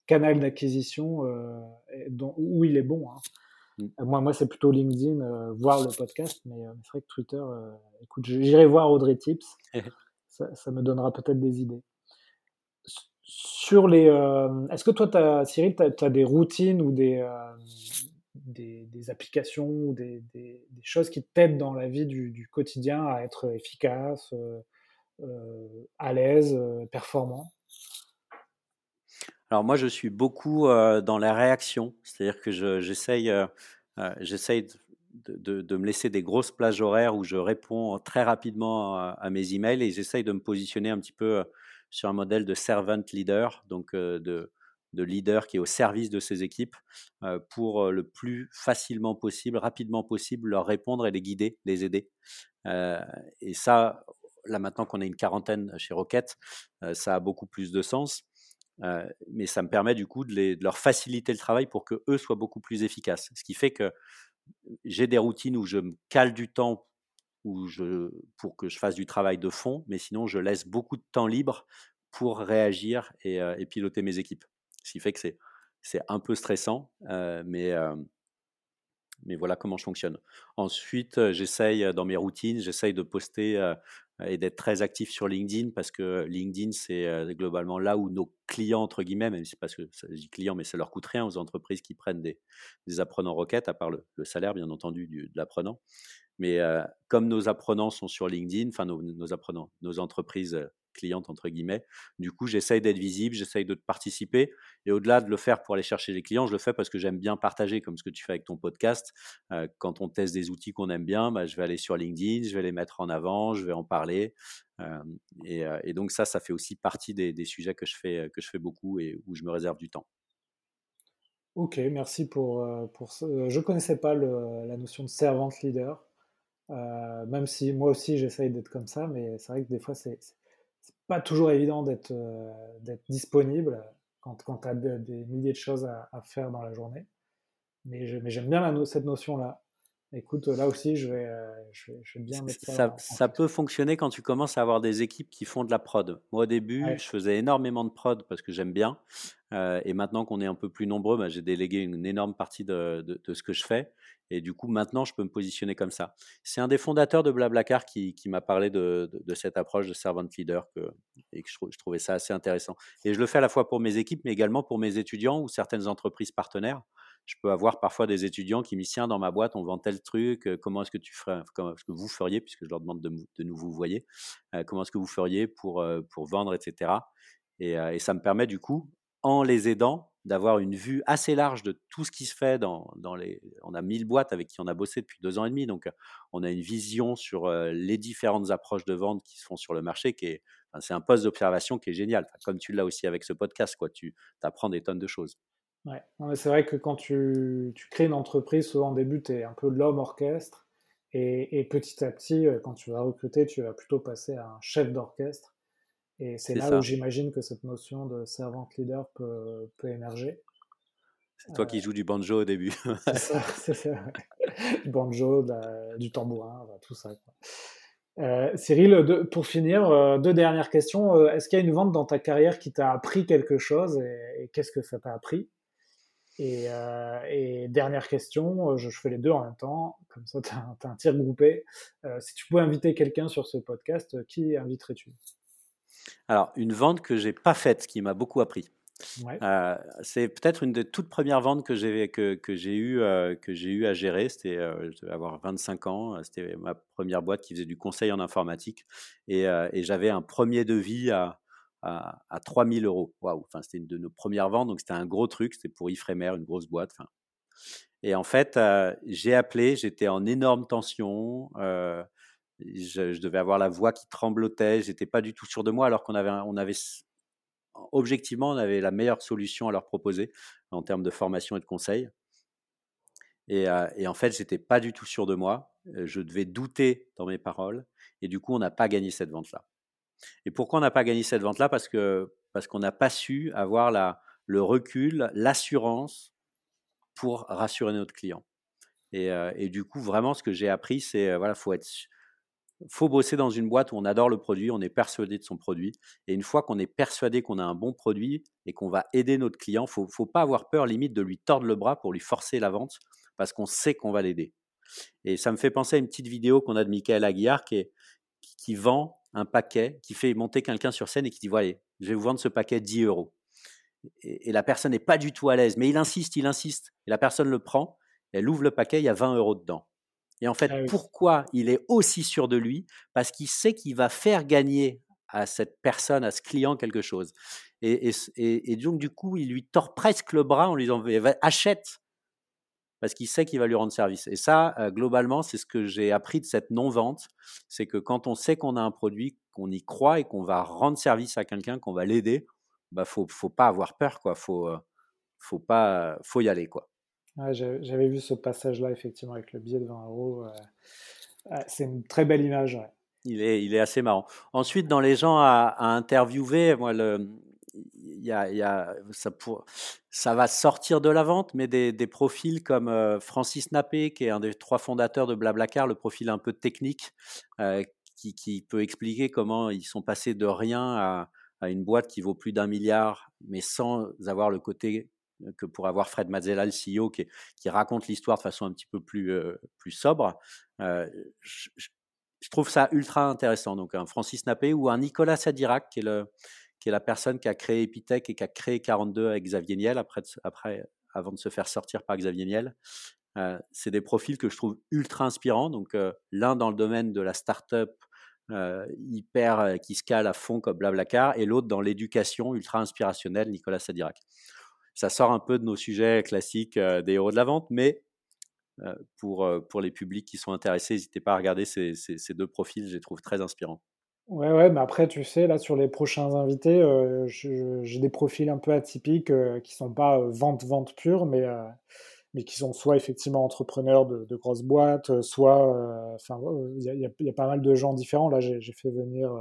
canal d'acquisition euh, où il est bon. hein. Mm. Moi, moi c'est plutôt LinkedIn, euh, voir le podcast, mais euh, c'est vrai que Twitter, euh, écoute, j'irai voir Audrey Tips, [laughs] ça, ça me donnera peut-être des idées. Sur les, euh, est-ce que toi, Cyril, tu as, des routines ou des, euh, applications ou des, choses qui t'aident dans la vie du, quotidien à être efficace, euh, à l'aise, performant? Alors moi, je suis beaucoup dans la réaction, c'est-à-dire que j'essaye de, de, me laisser des grosses plages horaires où je réponds très rapidement à, mes emails et j'essaye de me positionner un petit peu sur un modèle de servant leader, donc de, de leader qui est au service de ses équipes pour le plus facilement possible, rapidement possible, leur répondre et les guider, les aider. et ça, là maintenant qu'on est une quarantaine chez Rocket, ça a beaucoup plus de sens. mais ça me permet du coup de, de, leur faciliter le travail pour que eux soient beaucoup plus efficaces. Ce qui fait que j'ai des routines où je me cale du temps où je, pour que je fasse du travail de fond, mais sinon je laisse beaucoup de temps libre pour réagir et, et piloter mes équipes. Ce qui fait que c'est, un peu stressant, mais, mais voilà comment je fonctionne. Ensuite, j'essaye dans mes routines, j'essaye de poster et d'être très actif sur LinkedIn parce que LinkedIn, c'est globalement là où nos clients, entre guillemets, même si c'est parce que ça dit clients, mais ça leur coûte rien aux entreprises qui prennent des, des apprenants roquettes, à part le, salaire, bien entendu, du, de l'apprenant. Mais comme nos apprenants sont sur LinkedIn, enfin nos, apprenants, nos entreprises cliente, entre guillemets. Du coup, j'essaye d'être visible, j'essaye de participer. Et au-delà de le faire pour aller chercher les clients, je le fais parce que j'aime bien partager, comme ce que tu fais avec ton podcast. Quand on teste des outils qu'on aime bien, bah, je vais aller sur LinkedIn, je vais les mettre en avant, je vais en parler. Et, donc ça, ça fait aussi partie des, sujets que je, fais, que je fais beaucoup et où je me réserve du temps. Ok, merci pour. Je ne connaissais pas la notion de servante leader. Même si moi aussi j'essaye d'être comme ça, mais c'est vrai que des fois c'est pas toujours évident d'être euh, disponible quand, quand tu as des milliers de choses à, faire dans la journée. Mais j'aime bien la, cette notion-là. Écoute, là aussi, je vais, euh, je vais, bien mettre ça. Ça, peut fonctionner quand tu commences à avoir des équipes qui font de la prod. Moi, au début, je faisais énormément de prod parce que j'aime bien. Euh, et maintenant qu'on est un peu plus nombreux, bah, j'ai délégué une énorme partie de, ce que je fais. Et du coup, maintenant, je peux me positionner comme ça. C'est un des fondateurs de Blablacar qui, m'a parlé de, cette approche de servant leader et que je, trouvais ça assez intéressant. Et je le fais à la fois pour mes équipes, mais également pour mes étudiants ou certaines entreprises partenaires. Je peux avoir parfois des étudiants qui me disent dans ma boîte, on vend tel truc, euh, comment est-ce que tu ferais, est-ce que vous feriez, puisque je leur demande de, nous vous voyez, euh, comment est-ce que vous feriez pour, vendre, etc. Et, et ça me permet du coup, en les aidant, d'avoir une vue assez large de tout ce qui se fait dans, les. On a 1000 boîtes avec qui on a bossé depuis deux ans et demi, donc on a une vision sur les différentes approches de vente qui se font sur le marché, c'est un poste d'observation qui est génial. comme tu l'as aussi avec ce podcast, quoi, tu apprends des tonnes de choses. Ouais, c'est vrai que quand tu, crées une entreprise, souvent au début, tu es un peu l'homme orchestre, et, et, petit à petit, quand tu vas recruter, tu vas plutôt passer à un chef d'orchestre. Et c'est là où j'imagine que cette notion de servante leader peut, peut émerger. C'est toi qui euh, joues du banjo au début. c'est ça, [laughs] c'est ça. Du banjo, du tambourin, tout ça. Euh, Cyril, pour finir, euh, deux dernières questions. Est-ce qu'il y a une vente dans ta carrière qui t'a appris quelque chose et, qu'est-ce que ça t'a appris? Et, dernière question, je, fais les deux en même temps, comme ça tu as, un tir groupé. si tu pouvais inviter quelqu'un sur ce podcast, qui inviterais-tu? Alors, une vente que j'ai pas faite, qui m'a beaucoup appris. Euh, c'est peut-être une des toutes premières ventes que j'ai que, que j'ai eu euh, que j'ai eu à gérer. C'était euh, je devais avoir 25 ans. C'était ma première boîte qui faisait du conseil en informatique et, et j'avais un premier devis à à, à 3000 euros. Waouh! Enfin, c'était une de nos premières ventes, donc c'était un gros truc. C'était pour Ifremer, une grosse boîte. Enfin, et en fait, j'ai appelé. J'étais en énorme tension je, devais avoir la voix qui tremblotait, j'étais pas du tout sûr de moi, alors qu'on avait, on avait, objectivement, on avait la meilleure solution à leur proposer en termes de formation et de conseil. Et, euh, en fait, j'étais pas du tout sûr de moi. Euh, je devais douter dans mes paroles, et du coup, on n'a pas gagné cette vente-là. Et pourquoi on n'a pas gagné cette vente-là? Parce que parce qu'on n'a pas su avoir la, le recul, l'assurance pour rassurer notre client. Et, euh, du coup, vraiment, ce que j'ai appris, c'est voilà, faut être faut bosser dans une boîte où on adore le produit, on est persuadé de son produit. Et une fois qu'on est persuadé qu'on a un bon produit et qu'on va aider notre client, faut, faut pas avoir peur limite de lui tordre le bras pour lui forcer la vente parce qu'on sait qu'on va l'aider. Et ça me fait penser à une petite vidéo qu'on a de Michael Aguiar qui, qui, vend un paquet, qui fait monter quelqu'un sur scène et qui dit voilà, je vais vous vendre ce paquet 10 euros. Et, et la personne n'est pas du tout à l'aise, mais il insiste, il insiste. Et la personne le prend, elle ouvre le paquet, il y a 20 euros dedans. Et en fait, ah pourquoi il est aussi sûr de lui? Parce qu'il sait qu'il va faire gagner à cette personne, à ce client quelque chose. Et, et, donc, du coup, il lui tord presque le bras en lui disant achète parce qu'il sait qu'il va lui rendre service. Et ça, euh, globalement, c'est ce que j'ai appris de cette non-vente. C'est que quand on sait qu'on a un produit, qu'on y croit et qu'on va rendre service à quelqu'un, qu'on va l'aider, bah faut, faut pas avoir peur, quoi. Faut, euh, faut pas, faut y aller, quoi. J'avais vu ce passage-là, effectivement, avec le billet de 20 euros. Euh, c'est une très belle image. Il, est, il est assez marrant. Ensuite, dans les gens à, à interviewer, moi, le, y a, y a, ça, pour, ça va sortir de la vente, mais des, des profils comme euh, Francis Nappé, qui est un des trois fondateurs de Blablacar, le profil un peu technique, euh, qui, qui, peut expliquer comment ils sont passés de rien à, à une boîte qui vaut plus d'un milliard, mais sans avoir le côté que pour avoir Fred Mazzella, le CEO, qui, raconte l'histoire de façon un petit peu plus, euh, sobre. Euh, je, trouve ça ultra intéressant. Donc un Francis Nappé ou un Nicolas Sadirac, qui est la personne qui a créé Epitech et qui a créé 42 avec Xavier Niel, après, avant de se faire sortir par Xavier Niel. Euh, c'est des profils que je trouve ultra inspirants. Donc, l'un dans le domaine de la start-up hyper qui scale à fond comme Blablacar, et l'autre dans l'éducation ultra inspirationnelle, Nicolas Sadirac. Ça sort un peu de nos sujets classiques euh, des héros de la vente, mais euh, pour, pour les publics qui sont intéressés, n'hésitez pas à regarder ces, ces, ces deux profils, je les trouve très inspirants. Ouais, ouais, mais après, tu sais, là, sur les prochains invités, euh, j'ai des profils un peu atypiques euh, qui sont pas euh, vente, vente pure, mais, euh, mais qui sont soit effectivement entrepreneurs de, de grosses boîtes, euh, soit, euh, enfin, il y a, y, a, y a, pas mal de gens différents. Là, j'ai fait venir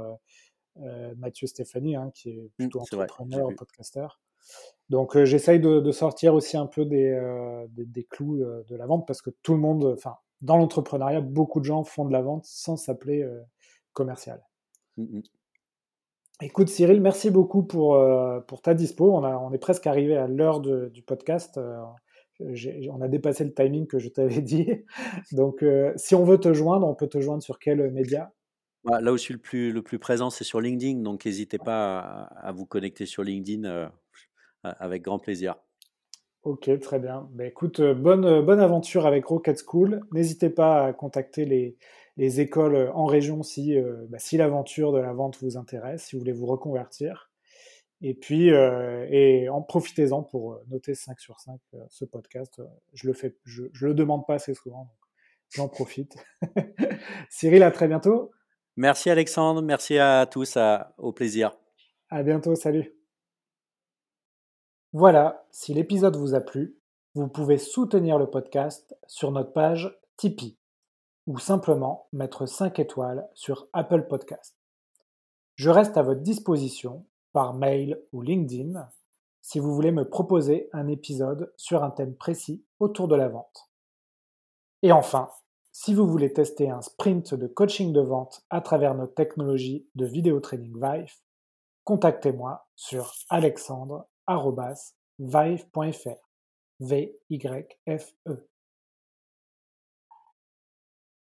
Mathieu Stéphanie, hein, qui est mmh, plutôt mmh, entrepreneur, podcasteur. Donc, j'essaye de, de, sortir aussi un peu des, des, des, clous de la vente parce que tout le monde, enfin, dans l'entrepreneuriat, beaucoup de gens font de la vente sans s'appeler commercial. Mmh Écoute Cyril, merci beaucoup pour, euh, pour ta dispo. On, a, on est presque arrivé à l'heure du podcast. Euh, on a dépassé le timing que je t'avais [laughs] dit. Donc euh, si on veut te joindre, on peut te joindre sur quel média? Bah, Là où je suis le plus, le plus présent, c'est sur LinkedIn. Donc n'hésitez pas à, à, vous connecter sur LinkedIn euh, avec grand plaisir. Ok, très bien. Bah, écoute, bonne, bonne aventure avec Rocket School. N'hésitez pas à contacter les, les écoles euh, en région si, euh, bah, si l'aventure de la vente vous intéresse, si vous voulez vous reconvertir. Et puis, euh, et en profitez-en pour noter 5 sur 5 euh, ce podcast. Je le fais, je, je le demande pas assez souvent, donc j'en profite. [laughs] Cyril, à très bientôt. Merci Alexandre, merci à tous, à, au plaisir. À bientôt, salut. Voilà, si l'épisode vous a plu, vous pouvez soutenir le podcast sur notre page Tipeee ou simplement mettre 5 étoiles sur Apple Podcast. Je reste à votre disposition par mail ou LinkedIn si vous voulez me proposer un épisode sur un thème précis autour de la vente. Et enfin, si vous voulez tester un sprint de coaching de vente à travers notre technologie de vidéo training Vive, contactez-moi sur alexandre.vive.fr. V-Y-F-E.